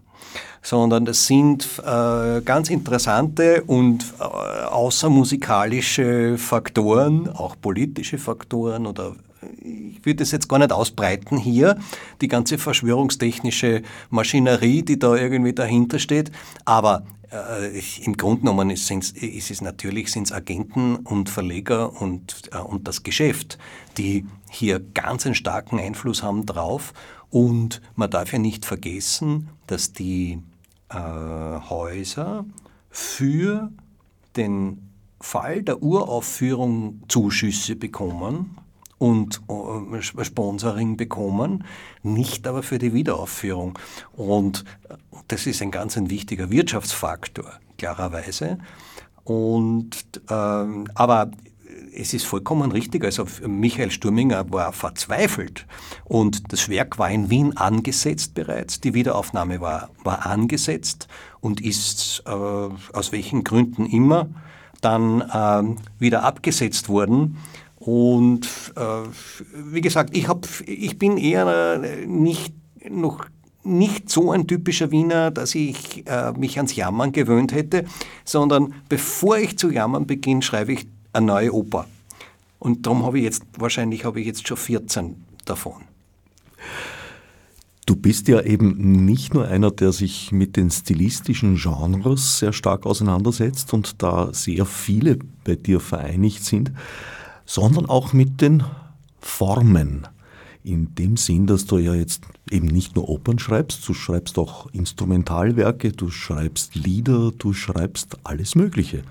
sondern das sind äh, ganz interessante und äh, außermusikalische Faktoren, auch politische Faktoren oder ich würde das jetzt gar nicht ausbreiten hier, die ganze verschwörungstechnische Maschinerie, die da irgendwie dahinter steht, aber äh, Im Grunde genommen ist, ist es natürlich sind's Agenten und Verleger und, äh, und das Geschäft, die hier ganz einen starken Einfluss haben drauf. Und man darf ja nicht vergessen, dass die äh, Häuser für den Fall der Uraufführung Zuschüsse bekommen und äh, Sponsoring bekommen, nicht aber für die Wiederaufführung. Und das ist ein ganz ein wichtiger Wirtschaftsfaktor, klarerweise. Und, ähm, aber es ist vollkommen richtig, also Michael Sturminger war verzweifelt und das Werk war in Wien angesetzt bereits, die Wiederaufnahme war, war angesetzt und ist äh, aus welchen Gründen immer dann äh, wieder abgesetzt worden. Und äh, wie gesagt, ich, hab, ich bin eher nicht noch nicht so ein typischer Wiener, dass ich äh, mich ans Jammern gewöhnt hätte, sondern bevor ich zu jammern beginne, schreibe ich eine neue Oper. Und darum habe ich jetzt, wahrscheinlich habe ich jetzt schon 14 davon. Du bist ja eben nicht nur einer, der sich mit den stilistischen Genres sehr stark auseinandersetzt und da sehr viele bei dir vereinigt sind, sondern auch mit den Formen. In dem Sinn, dass du ja jetzt eben nicht nur Opern schreibst, du schreibst auch Instrumentalwerke, du schreibst Lieder, du schreibst alles Mögliche.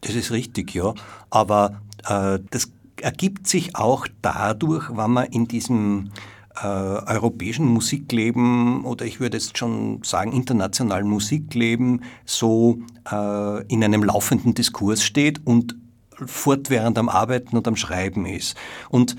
Das ist richtig, ja. Aber äh, das ergibt sich auch dadurch, wenn man in diesem äh, europäischen Musikleben oder ich würde jetzt schon sagen internationalen Musikleben so äh, in einem laufenden Diskurs steht und fortwährend am Arbeiten und am Schreiben ist. Und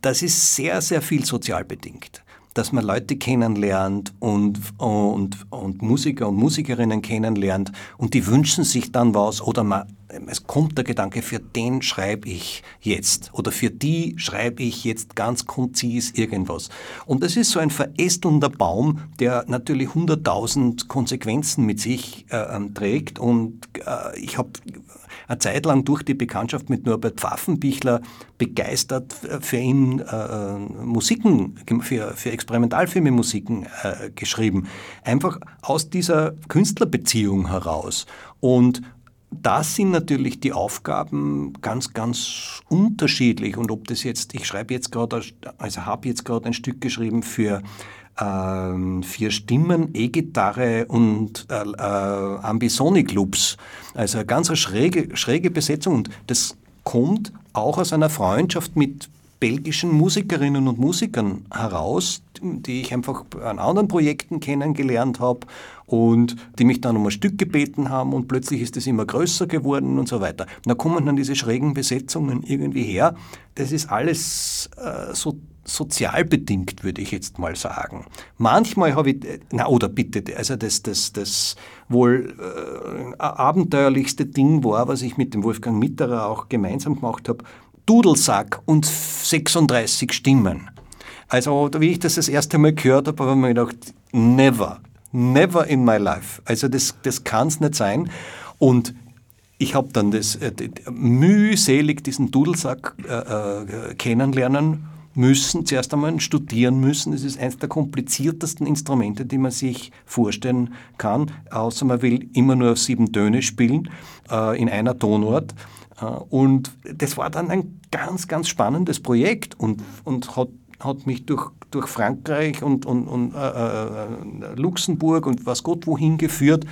das ist sehr, sehr viel sozial bedingt dass man Leute kennenlernt und, und, und Musiker und Musikerinnen kennenlernt und die wünschen sich dann was oder man, es kommt der Gedanke, für den schreibe ich jetzt oder für die schreibe ich jetzt ganz konzis irgendwas. Und das ist so ein verästelnder Baum, der natürlich hunderttausend Konsequenzen mit sich äh, ähm, trägt und äh, ich habe eine Zeit lang durch die Bekanntschaft mit Norbert Pfaffenbichler begeistert für ihn äh, Musiken, für, für Experimentalfilme Musiken äh, geschrieben. Einfach aus dieser Künstlerbeziehung heraus. Und da sind natürlich die Aufgaben ganz, ganz unterschiedlich. Und ob das jetzt, ich schreibe jetzt gerade, also habe jetzt gerade ein Stück geschrieben für äh, vier Stimmen, E-Gitarre und äh, äh, Ambisonic-Loops. Also eine ganz schräge, schräge Besetzung. Und das kommt auch aus einer Freundschaft mit belgischen Musikerinnen und Musikern heraus, die ich einfach an anderen Projekten kennengelernt habe und die mich dann um ein Stück gebeten haben und plötzlich ist es immer größer geworden und so weiter. Und da kommen dann diese schrägen Besetzungen irgendwie her. Das ist alles äh, so sozial bedingt, würde ich jetzt mal sagen. Manchmal habe ich, na oder bitte, also das, das, das wohl äh, abenteuerlichste Ding war, was ich mit dem Wolfgang Mitterer auch gemeinsam gemacht habe, Dudelsack und 36 Stimmen. Also, wie ich das das erste Mal gehört habe, habe ich mir gedacht, never, never in my life. Also, das, das kann es nicht sein. Und ich habe dann das, äh, mühselig diesen Dudelsack äh, äh, kennenlernen müssen, zuerst einmal studieren müssen. Es ist eines der kompliziertesten Instrumente, die man sich vorstellen kann, außer man will immer nur sieben Töne spielen äh, in einer Tonart. Äh, und das war dann ein ganz, ganz spannendes Projekt und, und hat, hat mich durch, durch Frankreich und, und, und äh, äh Luxemburg und was Gott wohin geführt.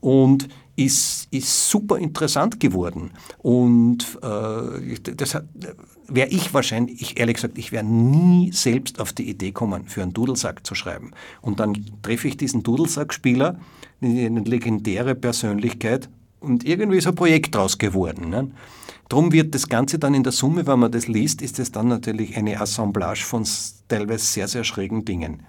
Und ist, ist super interessant geworden. Und äh, das wäre ich wahrscheinlich, ich, ehrlich gesagt, ich wäre nie selbst auf die Idee kommen, für einen Dudelsack zu schreiben. Und dann treffe ich diesen Dudelsackspieler, eine legendäre Persönlichkeit, und irgendwie ist ein Projekt draus geworden. Ne? Drum wird das Ganze dann in der Summe, wenn man das liest, ist es dann natürlich eine Assemblage von teilweise sehr, sehr schrägen Dingen.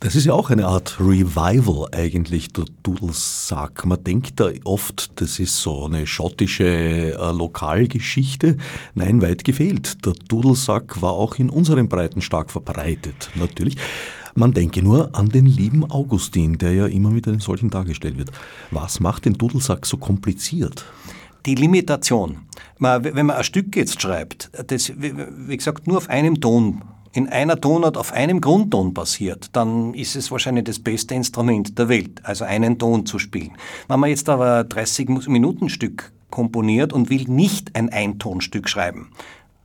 Das ist ja auch eine Art Revival eigentlich, der Dudelsack. Man denkt da oft, das ist so eine schottische äh, Lokalgeschichte. Nein, weit gefehlt. Der Dudelsack war auch in unseren Breiten stark verbreitet, natürlich. Man denke nur an den lieben Augustin, der ja immer mit einem solchen dargestellt wird. Was macht den Dudelsack so kompliziert? Die Limitation. wenn man ein Stück jetzt schreibt, das, wie gesagt, nur auf einem Ton in einer Tonart auf einem Grundton basiert, dann ist es wahrscheinlich das beste Instrument der Welt, also einen Ton zu spielen. Wenn man jetzt aber ein 30-Minuten-Stück komponiert und will nicht ein Eintonstück schreiben,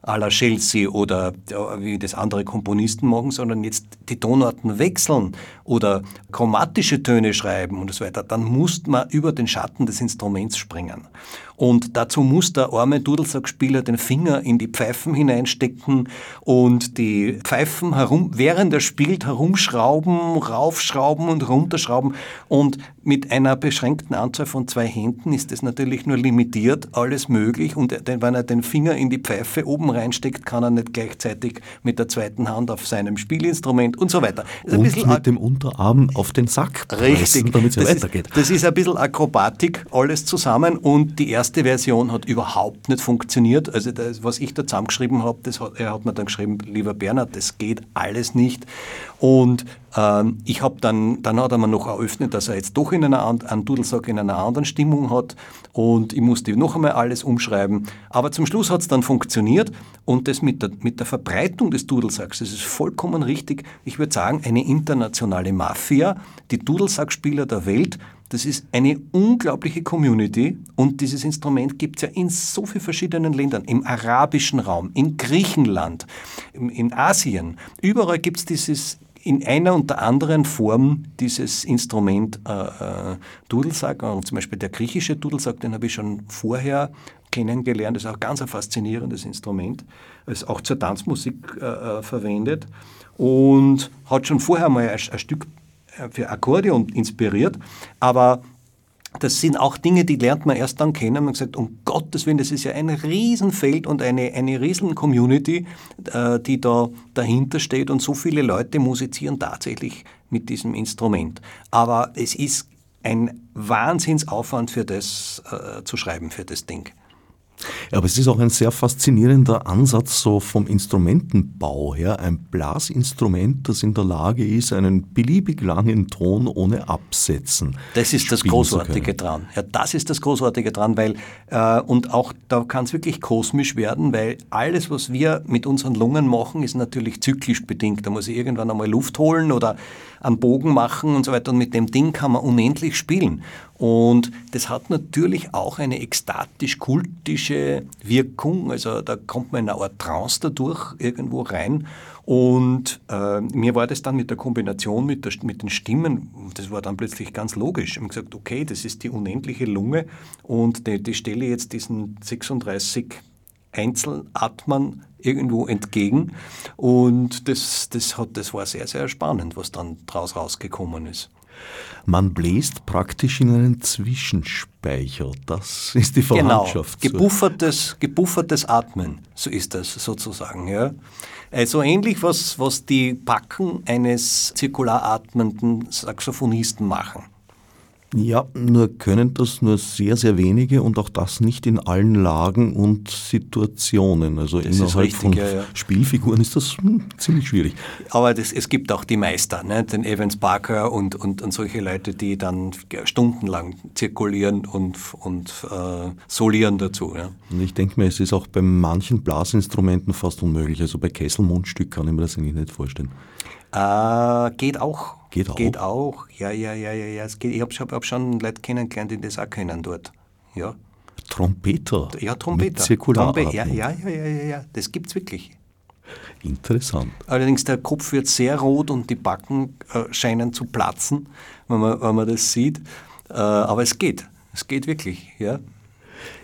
à la Chelsea oder wie das andere Komponisten machen, sondern jetzt die Tonarten wechseln oder chromatische Töne schreiben und so weiter, dann muss man über den Schatten des Instruments springen. Und dazu muss der arme Dudelsackspieler den Finger in die Pfeifen hineinstecken und die Pfeifen herum, während er spielt, herumschrauben, raufschrauben und runterschrauben. Und mit einer beschränkten Anzahl von zwei Händen ist das natürlich nur limitiert, alles möglich. Und wenn er den Finger in die Pfeife oben reinsteckt, kann er nicht gleichzeitig mit der zweiten Hand auf seinem Spielinstrument und so weiter. und mit dem Unterarm auf den Sack pressen, damit es weitergeht. Ist, das ist ein bisschen Akrobatik, alles zusammen. Und die erste Version hat überhaupt nicht funktioniert. Also das, was ich da zusammengeschrieben habe, das hat, er hat mir dann geschrieben, lieber Bernhard, das geht alles nicht. Und ähm, ich habe dann, dann hat er mir noch eröffnet, dass er jetzt doch in einer, einen Dudelsack in einer anderen Stimmung hat und ich musste noch einmal alles umschreiben. Aber zum Schluss hat es dann funktioniert und das mit der, mit der Verbreitung des Dudelsacks, das ist vollkommen richtig. Ich würde sagen, eine internationale Mafia, die Dudelsackspieler der Welt, das ist eine unglaubliche Community und dieses Instrument gibt es ja in so vielen verschiedenen Ländern, im arabischen Raum, in Griechenland, in Asien. Überall gibt es dieses in einer und der anderen Form dieses Instrument äh, äh, Dudelsack, und zum Beispiel der griechische Dudelsack, den habe ich schon vorher kennengelernt, das ist auch ganz ein faszinierendes Instrument, ist auch zur Tanzmusik äh, äh, verwendet. Und hat schon vorher mal ein, ein Stück für Akkordeon inspiriert, aber das sind auch Dinge, die lernt man erst dann kennen. Man gesagt, um Gottes Willen, das ist ja ein Riesenfeld und eine, eine Riesen-Community, äh, die da dahinter steht und so viele Leute musizieren tatsächlich mit diesem Instrument. Aber es ist ein Wahnsinnsaufwand für das äh, zu schreiben, für das Ding. Ja, aber es ist auch ein sehr faszinierender Ansatz so vom Instrumentenbau her. Ein Blasinstrument, das in der Lage ist, einen beliebig langen Ton ohne Absetzen. Das ist das Großartige dran. Ja, das ist das Großartige dran, weil äh, und auch da kann es wirklich kosmisch werden, weil alles, was wir mit unseren Lungen machen, ist natürlich zyklisch bedingt. Da muss ich irgendwann einmal Luft holen oder einen Bogen machen und so weiter. Und mit dem Ding kann man unendlich spielen. Und das hat natürlich auch eine ekstatisch-kultische Wirkung. Also da kommt man in eine Art Trance dadurch irgendwo rein. Und äh, mir war das dann mit der Kombination mit, der, mit den Stimmen, das war dann plötzlich ganz logisch. Ich habe gesagt, okay, das ist die unendliche Lunge und die, die stelle jetzt diesen 36 Einzelatmern irgendwo entgegen. Und das, das, hat, das war sehr, sehr spannend, was dann daraus rausgekommen ist. Man bläst praktisch in einen Zwischenspeicher. Das ist die genau. Verwandtschaft. Genau, gebuffertes, gebuffertes Atmen, so ist das sozusagen. Ja. Also ähnlich, was, was die Backen eines zirkularatmenden Saxophonisten machen. Ja, nur können das nur sehr, sehr wenige und auch das nicht in allen Lagen und Situationen. Also das innerhalb richtig, von ja, ja. Spielfiguren ist das hm, ziemlich schwierig. Aber das, es gibt auch die Meister, ne? den Evans Parker und, und, und solche Leute, die dann stundenlang zirkulieren und, und äh, solieren dazu. Ja? Und ich denke mir, es ist auch bei manchen Blasinstrumenten fast unmöglich. Also bei Kesselmundstück kann ich mir das eigentlich nicht vorstellen. Äh, geht auch. Geht auch? Geht auch. Ja, ja, ja, ja. ja. Es geht. Ich habe hab schon Leute kennengelernt, die das auch kennen dort. Ja. Trompeter? Ja, Trompeter. Trompe ja, ja, ja, ja, ja, ja. Das gibt es wirklich. Interessant. Allerdings der Kopf wird sehr rot und die Backen äh, scheinen zu platzen, wenn man, wenn man das sieht. Äh, aber es geht. Es geht wirklich, ja.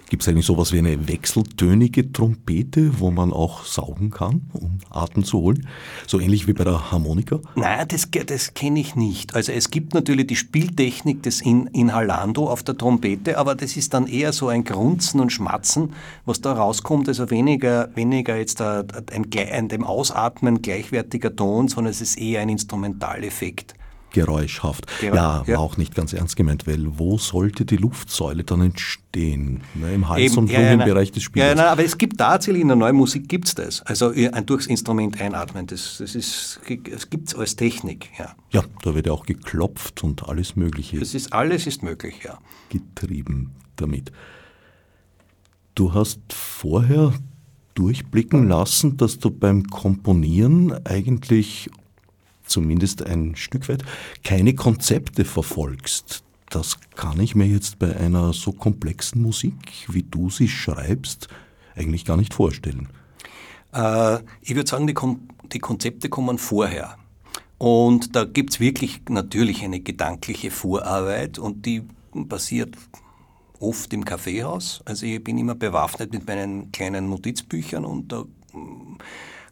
Gibt es eigentlich sowas wie eine wechseltönige Trompete, wo man auch saugen kann, um Atem zu holen? So ähnlich wie bei der Harmonika? Nein, das, das kenne ich nicht. Also es gibt natürlich die Spieltechnik des In Inhalando auf der Trompete, aber das ist dann eher so ein Grunzen und Schmatzen, was da rauskommt. Also weniger, weniger jetzt ein, ein, ein dem Ausatmen gleichwertiger Ton, sondern es ist eher ein Instrumentaleffekt geräuschhaft. Ja, ja, war auch nicht ganz ernst gemeint, weil wo sollte die Luftsäule dann entstehen? Ne, Im Hals- Eben, und Lungenbereich ja, des Spielers. Ja, nein, aber es gibt tatsächlich in der neuen Musik gibt es das. Also durchs Instrument einatmen, das, das, ist, das gibt es als Technik. Ja. ja, da wird ja auch geklopft und alles Mögliche. Das ist, alles ist möglich, ja. Getrieben damit. Du hast vorher durchblicken lassen, dass du beim Komponieren eigentlich zumindest ein Stück weit, keine Konzepte verfolgst. Das kann ich mir jetzt bei einer so komplexen Musik, wie du sie schreibst, eigentlich gar nicht vorstellen. Äh, ich würde sagen, die, Kon die Konzepte kommen vorher. Und da gibt es wirklich natürlich eine gedankliche Vorarbeit und die basiert oft im Kaffeehaus. Also ich bin immer bewaffnet mit meinen kleinen Notizbüchern und da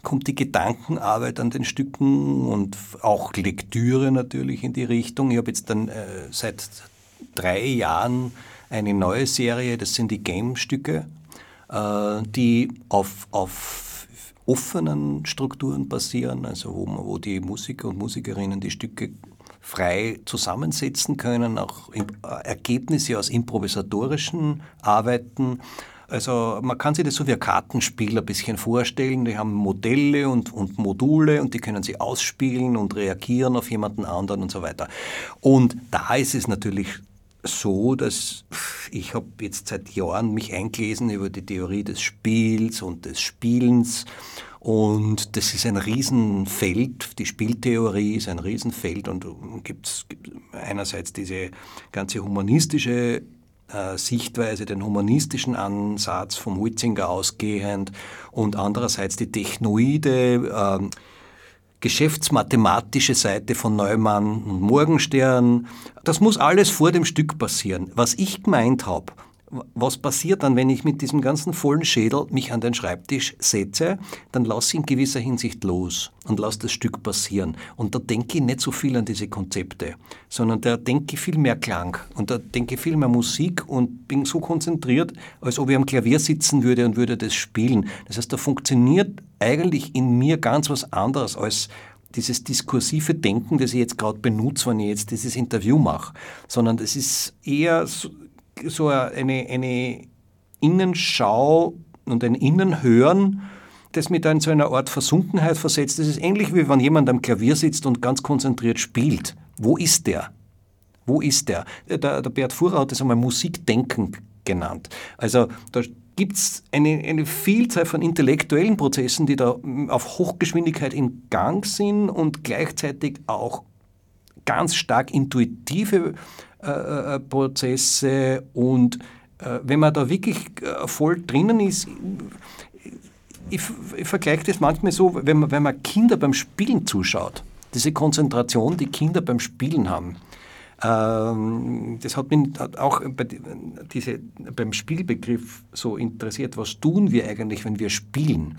kommt die Gedankenarbeit an den Stücken und auch Lektüre natürlich in die Richtung. Ich habe jetzt dann äh, seit drei Jahren eine neue Serie, das sind die Game-Stücke, äh, die auf, auf offenen Strukturen basieren, also wo, wo die Musiker und Musikerinnen die Stücke frei zusammensetzen können, auch äh, Ergebnisse aus improvisatorischen Arbeiten. Also man kann sich das so wie ein Kartenspiel ein bisschen vorstellen. Die haben Modelle und, und Module und die können sie ausspielen und reagieren auf jemanden anderen und so weiter. Und da ist es natürlich so, dass ich habe jetzt seit Jahren mich eingelesen über die Theorie des Spiels und des Spielens und das ist ein Riesenfeld, die Spieltheorie ist ein Riesenfeld und gibt einerseits diese ganze humanistische Sichtweise, den humanistischen Ansatz vom Huitzinger ausgehend und andererseits die technoide, äh, geschäftsmathematische Seite von Neumann und Morgenstern. Das muss alles vor dem Stück passieren. Was ich gemeint habe, was passiert dann, wenn ich mit diesem ganzen vollen Schädel mich an den Schreibtisch setze? Dann lasse ich in gewisser Hinsicht los und lasse das Stück passieren. Und da denke ich nicht so viel an diese Konzepte, sondern da denke ich viel mehr Klang und da denke ich viel mehr Musik und bin so konzentriert, als ob ich am Klavier sitzen würde und würde das spielen. Das heißt, da funktioniert eigentlich in mir ganz was anderes als dieses diskursive Denken, das ich jetzt gerade benutze, wenn ich jetzt dieses Interview mache, sondern das ist eher so, eine, eine Innenschau und ein Innenhören, das mich da in so einer Art Versunkenheit versetzt. Das ist ähnlich wie wenn jemand am Klavier sitzt und ganz konzentriert spielt. Wo ist der? Wo ist der? Der, der Bert Fuhrer hat das einmal Musikdenken genannt. Also da gibt es eine, eine Vielzahl von intellektuellen Prozessen, die da auf Hochgeschwindigkeit in Gang sind und gleichzeitig auch ganz stark intuitive äh, äh, Prozesse und äh, wenn man da wirklich voll drinnen ist, ich, ich vergleiche das manchmal so, wenn man, wenn man Kinder beim Spielen zuschaut, diese Konzentration, die Kinder beim Spielen haben. Ähm, das hat mich auch bei, diese, beim Spielbegriff so interessiert. Was tun wir eigentlich, wenn wir spielen?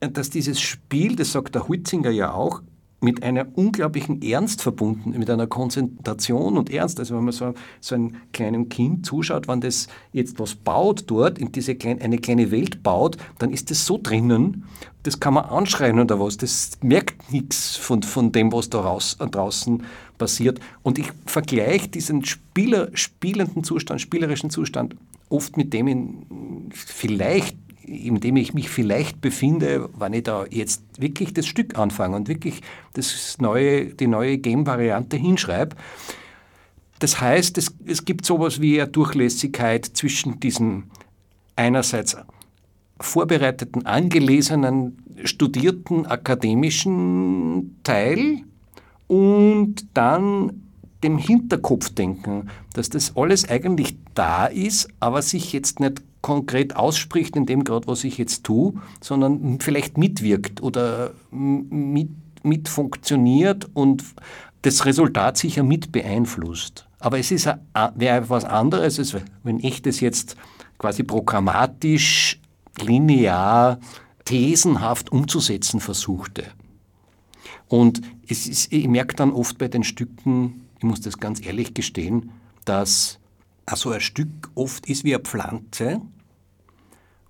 Dass dieses Spiel, das sagt der Huitzinger ja auch, mit einer unglaublichen Ernst verbunden, mit einer Konzentration und Ernst. Also wenn man so, so einem kleinen Kind zuschaut, wenn das jetzt was baut dort, in diese kleine, eine kleine Welt baut, dann ist das so drinnen, das kann man anschreien oder was, das merkt nichts von, von dem, was da raus, draußen passiert. Und ich vergleiche diesen Spieler, spielenden Zustand, spielerischen Zustand oft mit dem in vielleicht in dem ich mich vielleicht befinde, wenn ich da jetzt wirklich das Stück anfange und wirklich das neue, die neue Game-Variante hinschreibe. Das heißt, es, es gibt sowas wie eine Durchlässigkeit zwischen diesem einerseits vorbereiteten, angelesenen, studierten akademischen Teil und dann dem Hinterkopfdenken, dass das alles eigentlich da ist, aber sich jetzt nicht konkret ausspricht in dem gerade, was ich jetzt tue, sondern vielleicht mitwirkt oder mit, mit funktioniert und das Resultat sicher mit beeinflusst. Aber es ist wäre was anderes, als wenn ich das jetzt quasi programmatisch, linear, thesenhaft umzusetzen versuchte. Und es ist, ich merke dann oft bei den Stücken, ich muss das ganz ehrlich gestehen, dass also ein Stück oft ist wie eine Pflanze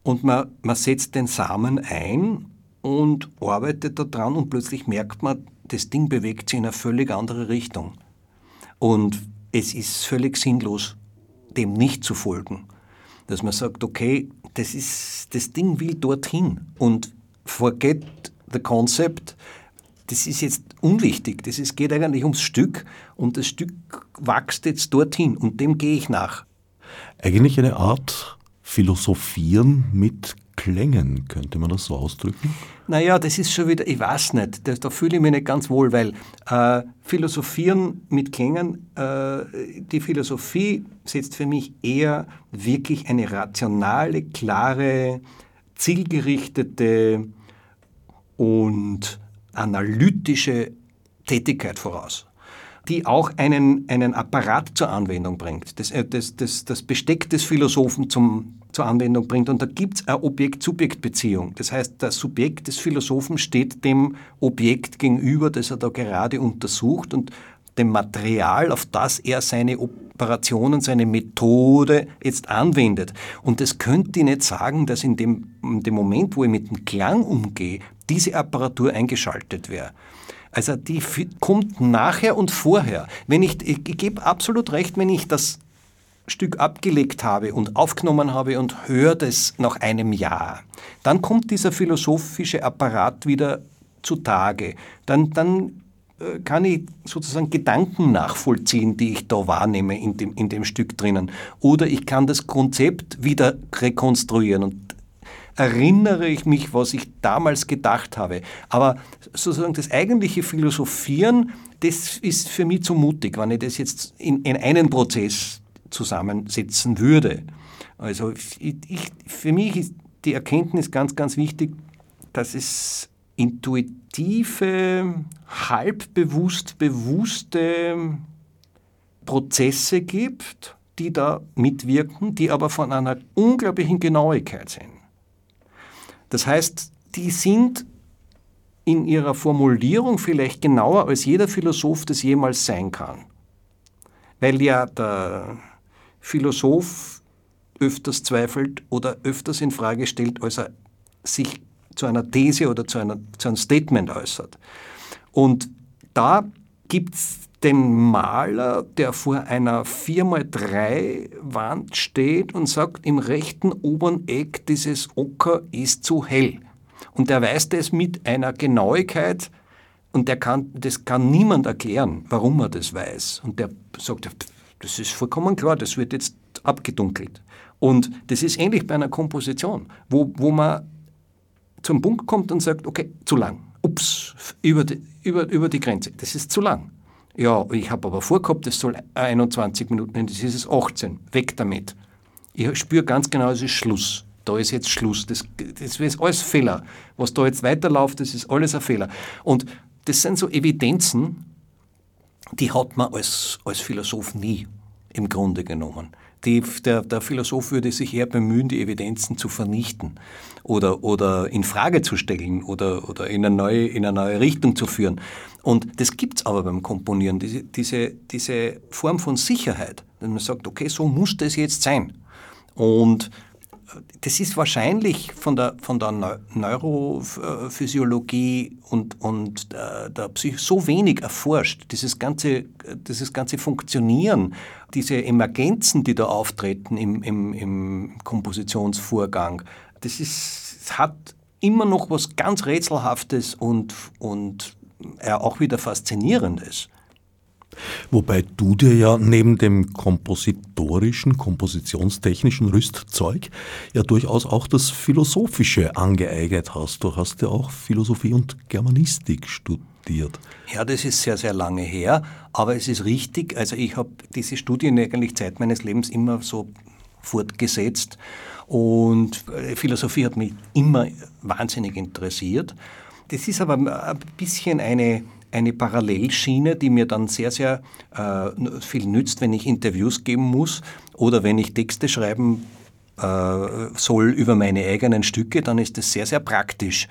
und man, man setzt den Samen ein und arbeitet daran und plötzlich merkt man, das Ding bewegt sich in eine völlig andere Richtung. Und es ist völlig sinnlos, dem nicht zu folgen. Dass man sagt, okay, das, ist, das Ding will dorthin und forget the concept, das ist jetzt unwichtig. Das ist, geht eigentlich ums Stück und das Stück wächst jetzt dorthin und dem gehe ich nach. Eigentlich eine Art Philosophieren mit Klängen, könnte man das so ausdrücken? Naja, das ist schon wieder, ich weiß nicht, da, da fühle ich mich nicht ganz wohl, weil äh, Philosophieren mit Klängen, äh, die Philosophie setzt für mich eher wirklich eine rationale, klare, zielgerichtete und analytische Tätigkeit voraus. die auch einen, einen Apparat zur Anwendung bringt, das, äh, das, das, das Besteck des Philosophen zum, zur Anwendung bringt. Und da gibt es eine Objekt-Subjekt-Beziehung. Das heißt, das Subjekt des Philosophen steht dem Objekt gegenüber, das er da gerade untersucht und dem Material, auf das er seine Operationen, seine Methode jetzt anwendet. Und das könnte ich nicht sagen, dass in dem, in dem Moment, wo ich mit dem Klang umgehe, diese Apparatur eingeschaltet wäre. Also die kommt nachher und vorher. Wenn ich, ich, gebe absolut recht, wenn ich das Stück abgelegt habe und aufgenommen habe und höre das nach einem Jahr, dann kommt dieser philosophische Apparat wieder zutage. Dann, dann äh, kann ich sozusagen Gedanken nachvollziehen, die ich da wahrnehme in dem, in dem Stück drinnen. Oder ich kann das Konzept wieder rekonstruieren und erinnere ich mich, was ich damals gedacht habe. Aber sozusagen das eigentliche Philosophieren, das ist für mich zu mutig, wenn ich das jetzt in, in einen Prozess zusammensetzen würde. Also ich, ich, für mich ist die Erkenntnis ganz, ganz wichtig, dass es intuitive, halbbewusst bewusste Prozesse gibt, die da mitwirken, die aber von einer unglaublichen Genauigkeit sind. Das heißt, die sind in ihrer Formulierung vielleicht genauer, als jeder Philosoph das jemals sein kann. Weil ja der Philosoph öfters zweifelt oder öfters in Frage stellt, als er sich zu einer These oder zu, einer, zu einem Statement äußert. Und da gibt es den Maler, der vor einer 4x3 Wand steht und sagt, im rechten oberen Eck dieses Ocker ist zu hell. Und der weiß das mit einer Genauigkeit, und der kann, das kann niemand erklären, warum er das weiß. Und der sagt, das ist vollkommen klar, das wird jetzt abgedunkelt. Und das ist ähnlich bei einer Komposition, wo, wo man zum Punkt kommt und sagt, okay, zu lang. Ups, über die, über, über die Grenze. Das ist zu lang. Ja, ich habe aber vorgehabt, das soll 21 Minuten, nein, das ist es 18. Weg damit. Ich spüre ganz genau, es ist Schluss. Da ist jetzt Schluss. Das, das ist alles Fehler. Was da jetzt weiterläuft, das ist alles ein Fehler. Und das sind so Evidenzen, die hat man als, als Philosoph nie im Grunde genommen. Die, der, der, Philosoph würde sich eher bemühen, die Evidenzen zu vernichten oder, oder in Frage zu stellen oder, oder in, eine neue, in eine neue Richtung zu führen. Und das gibt es aber beim Komponieren, diese, diese, diese Form von Sicherheit, dass man sagt, okay, so muss das jetzt sein. Und das ist wahrscheinlich von der, von der Neurophysiologie und, und äh, der Psyche so wenig erforscht, dieses ganze, dieses ganze Funktionieren, diese Emergenzen, die da auftreten im, im, im Kompositionsvorgang, das ist, hat immer noch was ganz Rätselhaftes und, und ja, auch wieder Faszinierendes. Wobei du dir ja neben dem kompositorischen, kompositionstechnischen Rüstzeug ja durchaus auch das Philosophische angeeignet hast. Du hast ja auch Philosophie und Germanistik studiert. Ja, das ist sehr, sehr lange her, aber es ist richtig. Also ich habe diese Studien eigentlich Zeit meines Lebens immer so fortgesetzt und äh, Philosophie hat mich immer wahnsinnig interessiert. Das ist aber ein bisschen eine eine Parallelschiene, die mir dann sehr, sehr äh, viel nützt, wenn ich Interviews geben muss oder wenn ich Texte schreiben äh, soll über meine eigenen Stücke, dann ist das sehr, sehr praktisch.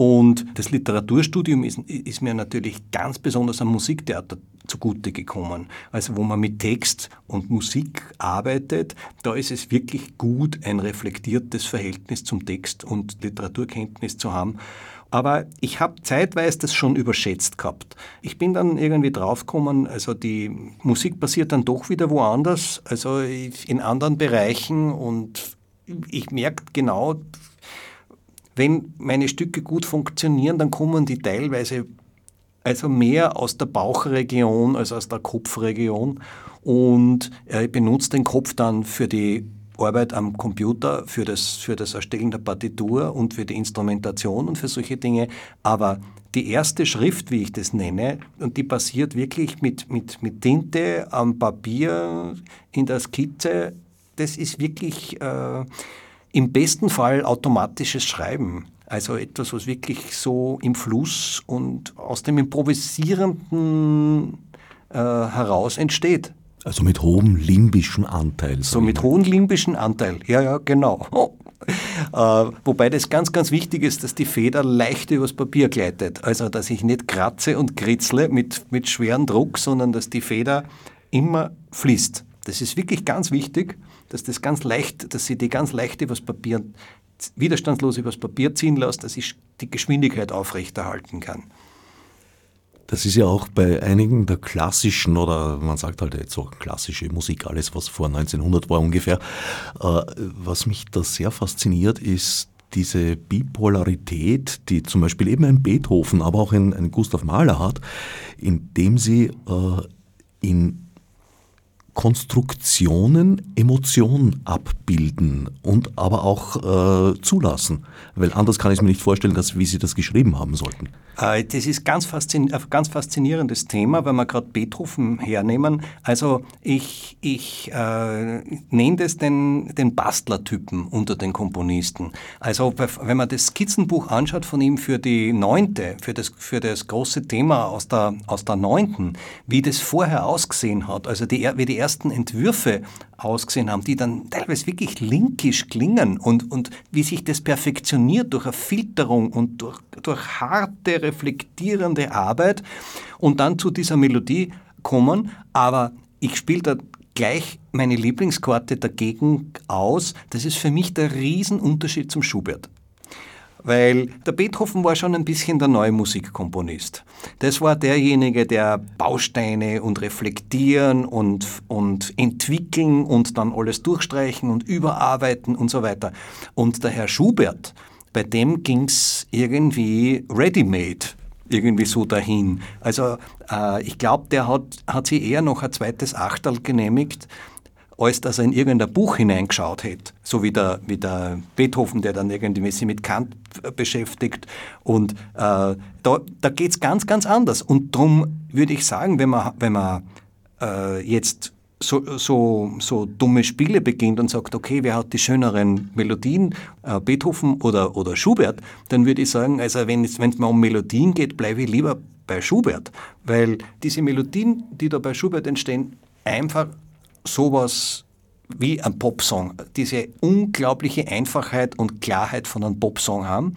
Und das Literaturstudium ist, ist, mir natürlich ganz besonders am Musiktheater zugute gekommen. Also wo man mit Text und Musik arbeitet, da ist es wirklich gut, ein reflektiertes Verhältnis zum Text und Literaturkenntnis zu haben. Aber ich habe zeitweise das schon überschätzt gehabt. Ich bin dann irgendwie draufgekommen, also die Musik passiert dann doch wieder woanders, also in anderen Bereichen und ich merke genau, wenn meine Stücke gut funktionieren, dann kommen die teilweise also mehr aus der Bauchregion als aus der Kopfregion und ich benutze den Kopf dann für die Arbeit am Computer für das, für das Erstellen der Partitur und für die Instrumentation und für solche Dinge. Aber die erste Schrift, wie ich das nenne, und die passiert wirklich mit, mit, mit Tinte am Papier in der Skizze, das ist wirklich äh, im besten Fall automatisches Schreiben. Also etwas, was wirklich so im Fluss und aus dem improvisierenden äh, heraus entsteht. Also mit hohem limbischen Anteil. So mit hohem limbischen Anteil, ja, ja, genau. Oh. Äh, wobei das ganz, ganz wichtig ist, dass die Feder leicht übers Papier gleitet. Also, dass ich nicht kratze und kritzle mit, mit schwerem Druck, sondern dass die Feder immer fließt. Das ist wirklich ganz wichtig, dass das ganz leicht, dass sie die ganz leicht übers Papier, widerstandslos übers Papier ziehen lässt, dass ich die Geschwindigkeit aufrechterhalten kann. Das ist ja auch bei einigen der klassischen oder man sagt halt jetzt so klassische Musik, alles was vor 1900 war ungefähr. Äh, was mich da sehr fasziniert, ist diese Bipolarität, die zum Beispiel eben ein Beethoven, aber auch ein, ein Gustav Mahler hat, indem sie äh, in Konstruktionen Emotionen abbilden und aber auch äh, zulassen. Weil anders kann ich es mir nicht vorstellen, dass, wie Sie das geschrieben haben sollten. Äh, das ist ganz ein ganz faszinierendes Thema, wenn wir gerade Beethoven hernehmen. Also ich, ich äh, nenne das den, den Bastlertypen unter den Komponisten. Also wenn man das Skizzenbuch anschaut von ihm für die Neunte, für das, für das große Thema aus der, aus der Neunten, wie das vorher ausgesehen hat, also die, wie die ersten Entwürfe ausgesehen haben, die dann teilweise wirklich linkisch klingen und, und wie sich das perfektioniert durch eine Filterung und durch, durch harte, reflektierende Arbeit und dann zu dieser Melodie kommen. Aber ich spiele da gleich meine Lieblingskarte dagegen aus. Das ist für mich der Riesenunterschied zum Schubert weil der Beethoven war schon ein bisschen der neue Musikkomponist. Das war derjenige, der Bausteine und reflektieren und, und entwickeln und dann alles durchstreichen und überarbeiten und so weiter. Und der Herr Schubert, bei dem ging es irgendwie ready-made irgendwie so dahin. Also äh, ich glaube, der hat, hat sich eher noch ein zweites Achtel genehmigt, als dass er in irgendein Buch hineingeschaut hätte. So wie der, wie der Beethoven, der dann irgendwie sich mit Kant beschäftigt. Und äh, da, da geht es ganz, ganz anders. Und darum würde ich sagen, wenn man, wenn man äh, jetzt so, so, so dumme Spiele beginnt und sagt, okay, wer hat die schöneren Melodien, äh, Beethoven oder, oder Schubert, dann würde ich sagen, also wenn es mal um Melodien geht, bleibe ich lieber bei Schubert, weil diese Melodien, die da bei Schubert entstehen, einfach sowas wie ein Popsong, diese unglaubliche Einfachheit und Klarheit von einem Popsong haben.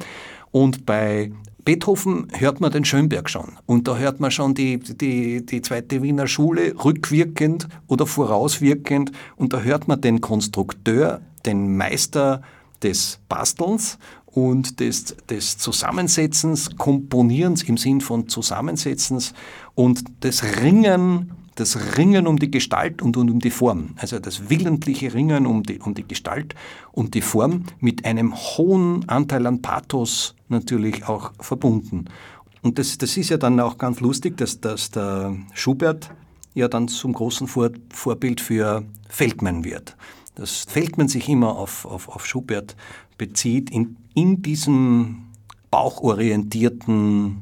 Und bei Beethoven hört man den Schönberg schon. Und da hört man schon die, die, die zweite Wiener Schule rückwirkend oder vorauswirkend. Und da hört man den Konstrukteur, den Meister des Bastelns und des, des Zusammensetzens, Komponierens im Sinn von Zusammensetzens und des Ringen das Ringen um die Gestalt und, und um die Form, also das willentliche Ringen um die, um die Gestalt und die Form mit einem hohen Anteil an Pathos natürlich auch verbunden. Und das, das ist ja dann auch ganz lustig, dass, dass der Schubert ja dann zum großen Vor Vorbild für Feldmann wird. Dass Feldmann sich immer auf, auf, auf Schubert bezieht, in, in diesem bauchorientierten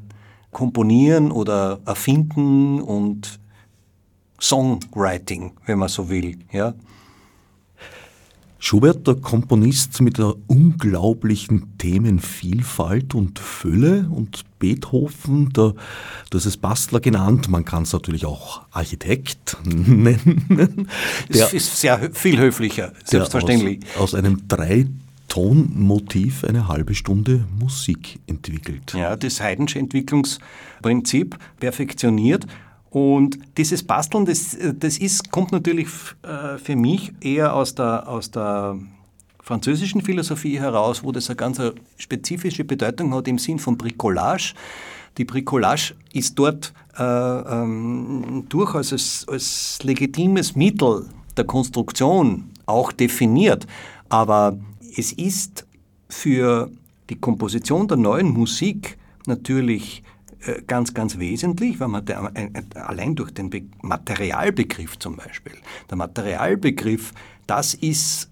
Komponieren oder Erfinden und Songwriting, wenn man so will. Ja. Schubert, der Komponist mit der unglaublichen Themenvielfalt und Fülle und Beethoven, der, das ist Bastler genannt, man kann es natürlich auch Architekt nennen. Das ist sehr viel höflicher, selbstverständlich. Aus, aus einem drei Tonmotiv eine halbe Stunde Musik entwickelt. Ja, das Haydnsche Entwicklungsprinzip perfektioniert und dieses Basteln, das, das ist, kommt natürlich äh, für mich eher aus der, aus der französischen Philosophie heraus, wo das eine ganz spezifische Bedeutung hat im Sinn von Bricolage. Die Bricolage ist dort äh, ähm, durchaus als, als legitimes Mittel der Konstruktion auch definiert. Aber es ist für die Komposition der neuen Musik natürlich ganz, ganz wesentlich, weil man der, allein durch den Be Materialbegriff zum Beispiel, der Materialbegriff, das ist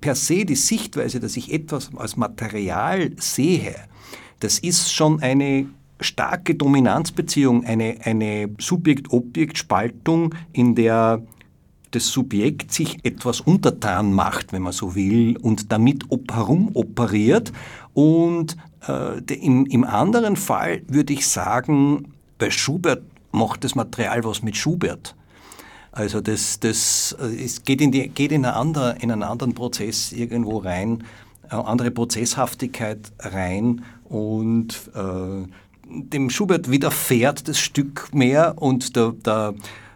per se die Sichtweise, dass ich etwas als Material sehe, das ist schon eine starke Dominanzbeziehung, eine, eine Subjekt-Objekt-Spaltung, in der das Subjekt sich etwas untertan macht, wenn man so will, und damit herum operiert und äh, im, Im anderen Fall würde ich sagen, bei Schubert macht das Material was mit Schubert. Also das, das äh, es geht, in, die, geht in, eine andere, in einen anderen Prozess irgendwo rein, eine andere Prozesshaftigkeit rein und äh, dem Schubert widerfährt das Stück mehr und der, der,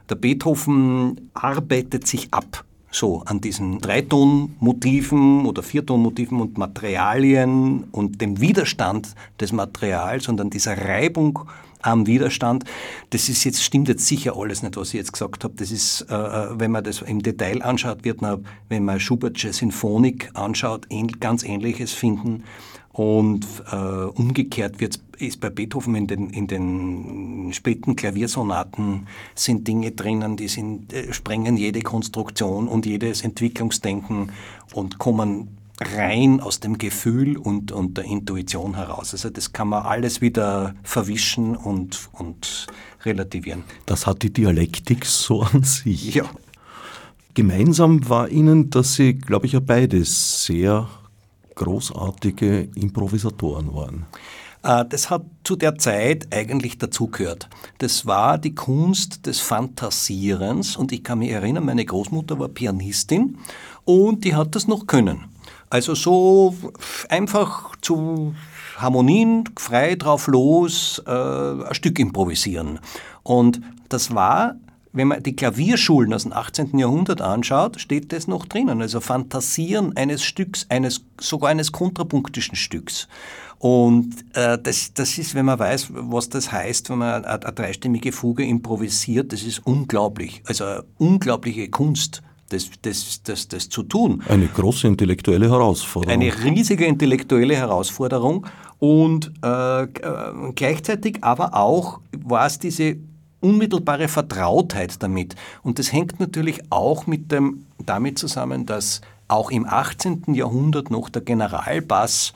der Beethoven arbeitet sich ab so an diesen Dreitonmotiven oder Viertonmotiven und Materialien und dem Widerstand des Materials und an dieser Reibung am Widerstand. Das ist jetzt, stimmt jetzt sicher alles nicht, was ich jetzt gesagt habe. Das ist, äh, äh wenn man das im Detail anschaut, wird man, wenn man Schubertsche Sinfonik anschaut, ganz Ähnliches finden. Und äh, umgekehrt wird, ist bei Beethoven in den, in den späten Klaviersonaten sind Dinge drinnen, die sind, äh, sprengen jede Konstruktion und jedes Entwicklungsdenken und kommen rein aus dem Gefühl und, und der Intuition heraus. Also das kann man alles wieder verwischen und, und relativieren. Das hat die Dialektik so an sich. Ja. Gemeinsam war Ihnen, dass Sie, glaube ich, ja beide sehr großartige Improvisatoren waren. Äh, das hat zu der Zeit eigentlich dazugehört. Das war die Kunst des Fantasierens und ich kann mich erinnern, meine Großmutter war Pianistin und die hat das noch können. Also so einfach zu Harmonien, frei drauf los, äh, ein Stück improvisieren. Und das war, wenn man die Klavierschulen aus dem 18. Jahrhundert anschaut, steht das noch drinnen. Also Fantasieren eines Stücks, eines, sogar eines kontrapunktischen Stücks. Und äh, das, das ist, wenn man weiß, was das heißt, wenn man eine, eine dreistimmige Fuge improvisiert, das ist unglaublich. Also unglaubliche Kunst das, das, das, das zu tun. Eine große intellektuelle Herausforderung. Eine riesige intellektuelle Herausforderung und äh, äh, gleichzeitig aber auch war es diese unmittelbare Vertrautheit damit. Und das hängt natürlich auch mit dem, damit zusammen, dass auch im 18. Jahrhundert noch der Generalbass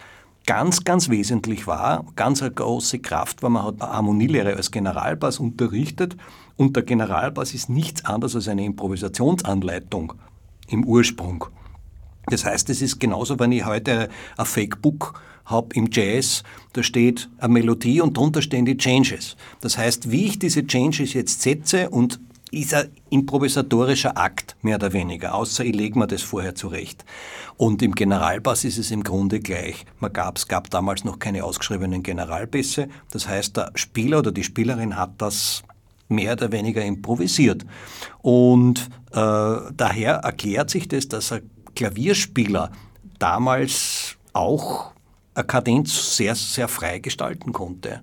ganz, ganz wesentlich war, ganz eine große Kraft war. Man hat Harmonielehre als Generalbass unterrichtet und der Generalbass ist nichts anderes als eine Improvisationsanleitung im Ursprung. Das heißt, es ist genauso, wenn ich heute ein Fakebook habe im Jazz, da steht eine Melodie und drunter stehen die Changes. Das heißt, wie ich diese Changes jetzt setze und ist ein improvisatorischer Akt, mehr oder weniger, außer ich lege mir das vorher zurecht. Und im Generalbass ist es im Grunde gleich. Man gab, es gab damals noch keine ausgeschriebenen Generalbässe. Das heißt, der Spieler oder die Spielerin hat das mehr oder weniger improvisiert. Und äh, daher erklärt sich das, dass ein Klavierspieler damals auch Kadenz sehr, sehr frei gestalten konnte.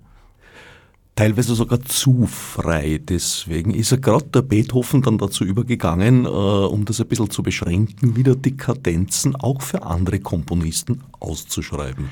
Teilweise sogar zu frei. Deswegen ist er gerade der Beethoven dann dazu übergegangen, äh, um das ein bisschen zu beschränken, wieder die Kadenzen auch für andere Komponisten auszuschreiben.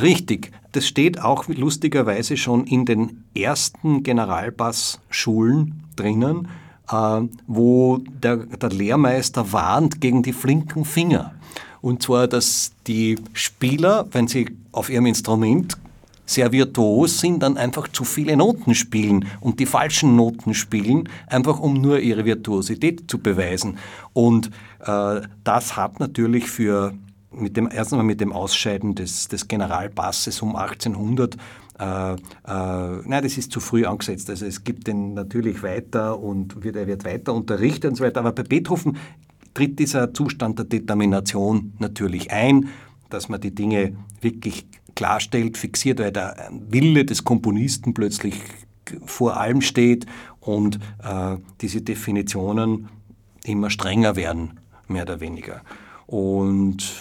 Richtig, das steht auch lustigerweise schon in den ersten Generalbass-Schulen drinnen, äh, wo der, der Lehrmeister warnt gegen die flinken Finger. Und zwar, dass die Spieler, wenn sie auf ihrem Instrument sehr virtuos sind, dann einfach zu viele Noten spielen und die falschen Noten spielen, einfach um nur ihre Virtuosität zu beweisen. Und äh, das hat natürlich für mit dem, erst einmal mit dem Ausscheiden des, des Generalbasses um 1800 äh, äh, nein, das ist zu früh angesetzt. Also es gibt den natürlich weiter und wird, er wird weiter unterrichtet und so weiter. Aber bei Beethoven tritt dieser Zustand der Determination natürlich ein, dass man die Dinge wirklich klarstellt, fixiert, weil der Wille des Komponisten plötzlich vor allem steht und äh, diese Definitionen immer strenger werden, mehr oder weniger. Und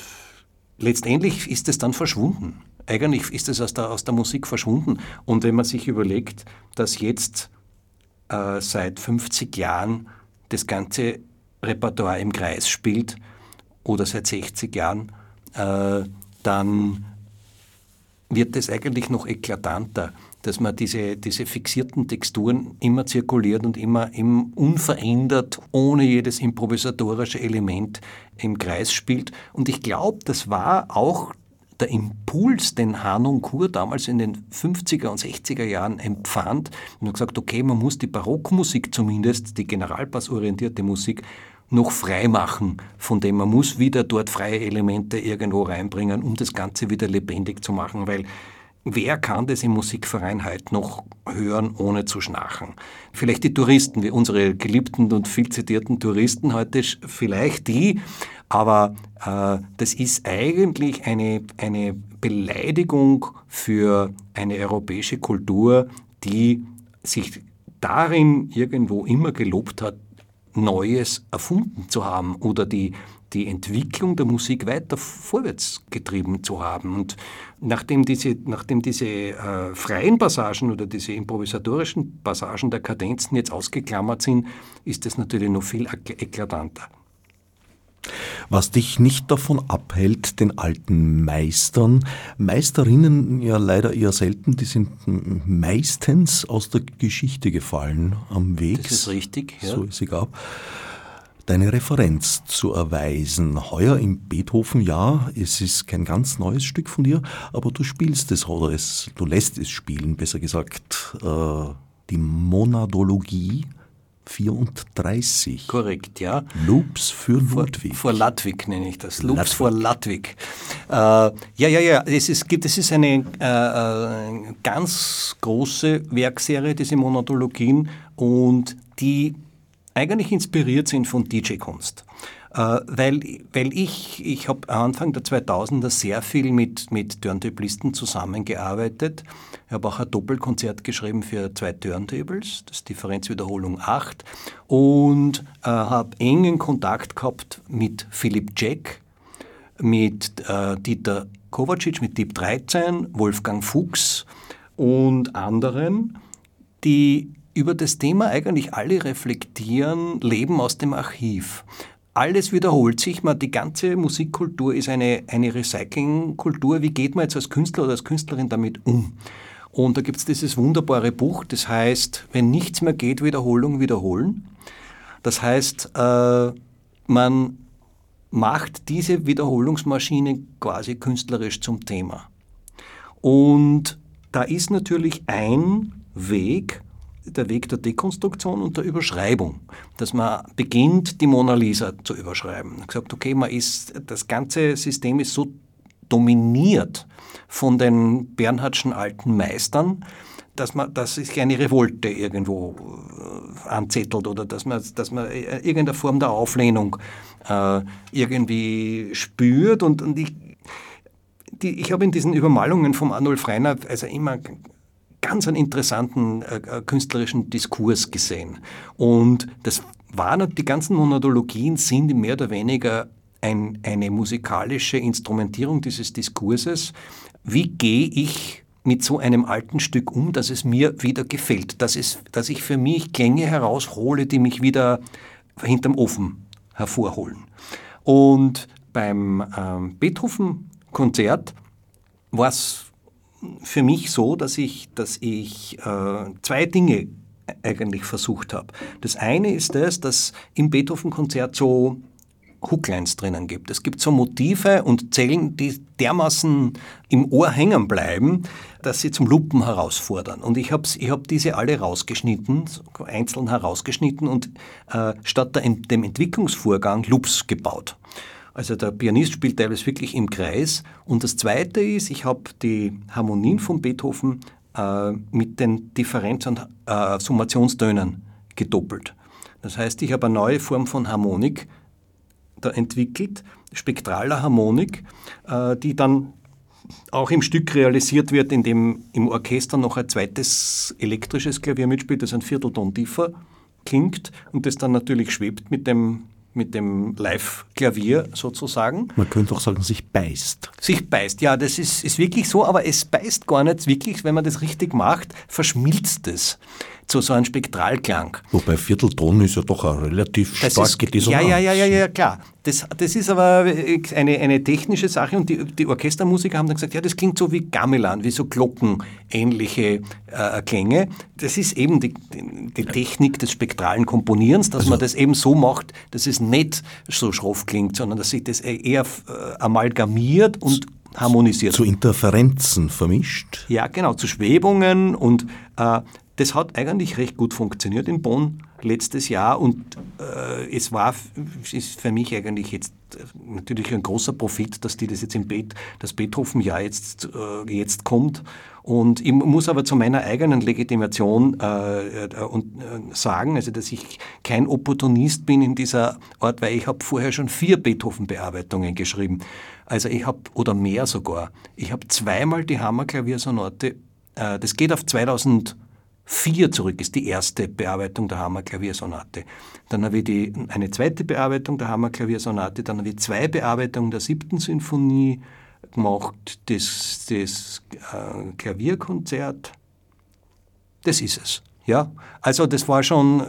letztendlich ist es dann verschwunden. Eigentlich ist es aus der, aus der Musik verschwunden. Und wenn man sich überlegt, dass jetzt äh, seit 50 Jahren das ganze Repertoire im Kreis spielt oder seit 60 Jahren, äh, dann wird es eigentlich noch eklatanter, dass man diese, diese fixierten Texturen immer zirkuliert und immer im unverändert, ohne jedes improvisatorische Element im Kreis spielt. Und ich glaube, das war auch der Impuls, den Hanung Kur damals in den 50er und 60er Jahren empfand und hat gesagt, okay, man muss die Barockmusik zumindest, die generalpassorientierte Musik, noch frei machen, von dem man muss wieder dort freie Elemente irgendwo reinbringen, um das Ganze wieder lebendig zu machen, weil wer kann das im Musikverein heute noch hören, ohne zu schnarchen? Vielleicht die Touristen, wie unsere geliebten und viel zitierten Touristen heute, vielleicht die, aber äh, das ist eigentlich eine, eine Beleidigung für eine europäische Kultur, die sich darin irgendwo immer gelobt hat, Neues erfunden zu haben oder die, die Entwicklung der Musik weiter vorwärts getrieben zu haben. Und nachdem diese, nachdem diese äh, freien Passagen oder diese improvisatorischen Passagen der Kadenzen jetzt ausgeklammert sind, ist das natürlich noch viel eklatanter. Was dich nicht davon abhält, den alten Meistern, Meisterinnen ja leider eher selten, die sind meistens aus der Geschichte gefallen am Weg. Das ist richtig, ja. So es sie gab deine Referenz zu erweisen. Heuer im Beethoven-Jahr, es ist kein ganz neues Stück von dir, aber du spielst es oder es, du lässt es spielen, besser gesagt, äh, die Monadologie 34. Korrekt, ja. Loops für Ludwig. Vor, vor Ludwig nenne ich das. Loops Ludwig. vor Ludwig. Äh, ja, ja, ja. Es ist, es ist eine äh, äh, ganz große Werkserie, diese Monadologien, und die eigentlich inspiriert sind von DJ-Kunst. Äh, weil, weil ich, ich habe Anfang der 2000er sehr viel mit, mit Turntablisten zusammengearbeitet. Ich habe auch ein Doppelkonzert geschrieben für zwei Turntables, das Differenzwiederholung 8, und äh, habe engen Kontakt gehabt mit Philipp Jack, mit äh, Dieter Kovacic, mit Deep 13, Wolfgang Fuchs und anderen, die über das Thema eigentlich alle reflektieren, leben aus dem Archiv alles wiederholt sich. Man, die ganze Musikkultur ist eine, eine Recyclingkultur. Wie geht man jetzt als Künstler oder als Künstlerin damit um? Und da gibt es dieses wunderbare Buch, das heißt, wenn nichts mehr geht, Wiederholung, wiederholen. Das heißt, äh, man macht diese Wiederholungsmaschine quasi künstlerisch zum Thema. Und da ist natürlich ein Weg, der Weg der Dekonstruktion und der Überschreibung, dass man beginnt, die Mona Lisa zu überschreiben. Man sagt, okay, man ist, das ganze System ist so dominiert von den Bernhardschen alten Meistern, dass man, dass sich eine Revolte irgendwo äh, anzettelt oder dass man, dass man äh, irgendeine Form der Auflehnung äh, irgendwie spürt und, und ich, die, ich habe in diesen Übermalungen vom Arnulf Reiner also immer ganz einen interessanten äh, äh, künstlerischen Diskurs gesehen. Und das waren, die ganzen Monadologien sind mehr oder weniger ein, eine musikalische Instrumentierung dieses Diskurses. Wie gehe ich mit so einem alten Stück um, dass es mir wieder gefällt, dass, es, dass ich für mich Klänge heraushole, die mich wieder hinterm Ofen hervorholen. Und beim ähm, Beethoven-Konzert war es für mich so, dass ich, dass ich äh, zwei Dinge eigentlich versucht habe. Das eine ist das, dass im Beethoven-Konzert so Hooklines drinnen gibt. Es gibt so Motive und Zellen, die dermaßen im Ohr hängen bleiben, dass sie zum Lupen herausfordern. Und ich habe ich hab diese alle rausgeschnitten, einzeln herausgeschnitten und äh, statt der, dem Entwicklungsvorgang Loops gebaut. Also der Pianist spielt teilweise wirklich im Kreis. Und das Zweite ist, ich habe die Harmonien von Beethoven äh, mit den Differenz- und äh, Summationstönen gedoppelt. Das heißt, ich habe eine neue Form von Harmonik da entwickelt, spektraler Harmonik, äh, die dann auch im Stück realisiert wird, indem im Orchester noch ein zweites elektrisches Klavier mitspielt, das ein Viertelton tiefer klingt und das dann natürlich schwebt mit dem mit dem Live-Klavier sozusagen. Man könnte auch sagen, sich beißt. Sich beißt, ja, das ist, ist wirklich so, aber es beißt gar nicht wirklich, wenn man das richtig macht, verschmilzt es zu so einem Spektralklang. Wobei Viertelton ist ja doch eine relativ das starke ist, Dissonanz. Ja, ja, ja, ja, ja, klar. Das, das ist aber eine, eine technische Sache und die, die Orchestermusiker haben dann gesagt, ja, das klingt so wie Gamelan, wie so glockenähnliche äh, Klänge. Das ist eben die, die Technik des spektralen Komponierens, dass also, man das eben so macht, dass es nicht so schroff klingt, sondern dass sich das eher äh, amalgamiert und harmonisiert. Zu Interferenzen vermischt? Ja, genau, zu Schwebungen und äh, das hat eigentlich recht gut funktioniert in Bonn letztes Jahr und äh, es war ist für mich eigentlich jetzt natürlich ein großer Profit, dass die das jetzt im Bet, das Beethoven-Jahr jetzt, äh, jetzt kommt. Und ich muss aber zu meiner eigenen Legitimation äh, äh, und, äh, sagen, also dass ich kein Opportunist bin in dieser Art, weil ich habe vorher schon vier Beethoven-Bearbeitungen geschrieben. Also ich habe, oder mehr sogar, ich habe zweimal die Hammerklaviersonate, äh, das geht auf 2000 4 zurück ist die erste Bearbeitung der Hammerklaviersonate. Dann habe ich die, eine zweite Bearbeitung der Hammerklaviersonate, dann habe ich zwei Bearbeitungen der siebten Sinfonie gemacht, das, das äh, Klavierkonzert. Das ist es. Ja, also das war schon,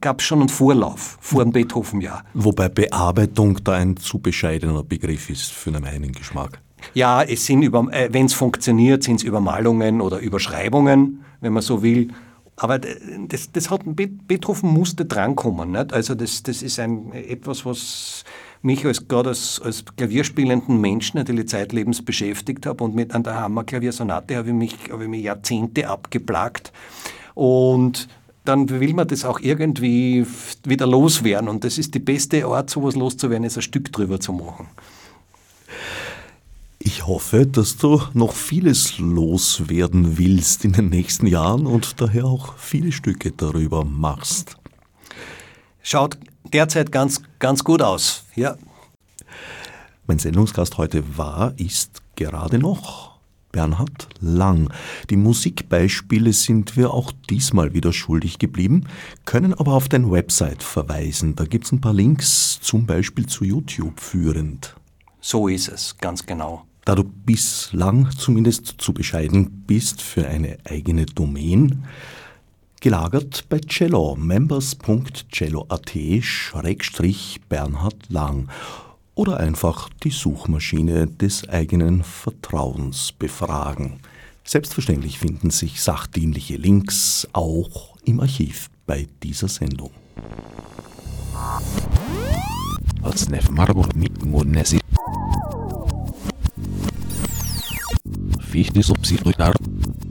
gab es schon einen Vorlauf vor dem Beethoven-Jahr. Wobei Bearbeitung da ein zu bescheidener Begriff ist für meinen Geschmack. Ja, es sind, äh, wenn es funktioniert, sind es Übermalungen oder Überschreibungen, wenn man so will. Aber das, das hat, Beethoven musste drankommen. Nicht? Also das, das ist ein, etwas, was mich als, gerade als, als klavierspielenden Menschen natürlich zeitlebens beschäftigt hat. Und mit an der Hammerklaviersonate habe ich, mich, habe ich mich Jahrzehnte abgeplagt. Und dann will man das auch irgendwie wieder loswerden. Und das ist die beste Art, sowas loszuwerden, ist ein Stück drüber zu machen. Ich hoffe, dass du noch vieles loswerden willst in den nächsten Jahren und daher auch viele Stücke darüber machst. Schaut derzeit ganz, ganz gut aus, ja. Mein Sendungsgast heute war, ist gerade noch Bernhard Lang. Die Musikbeispiele sind wir auch diesmal wieder schuldig geblieben, können aber auf deine Website verweisen. Da gibt es ein paar Links, zum Beispiel zu YouTube führend. So ist es, ganz genau. Da du bislang zumindest zu bescheiden bist für eine eigene Domain, gelagert bei Cello, members.cello.at Schrägstrich Bernhard Lang oder einfach die Suchmaschine des eigenen Vertrauens befragen. Selbstverständlich finden sich sachdienliche Links auch im Archiv bei dieser Sendung. Als Nef Marburg mit wie ich die Subsidiarität.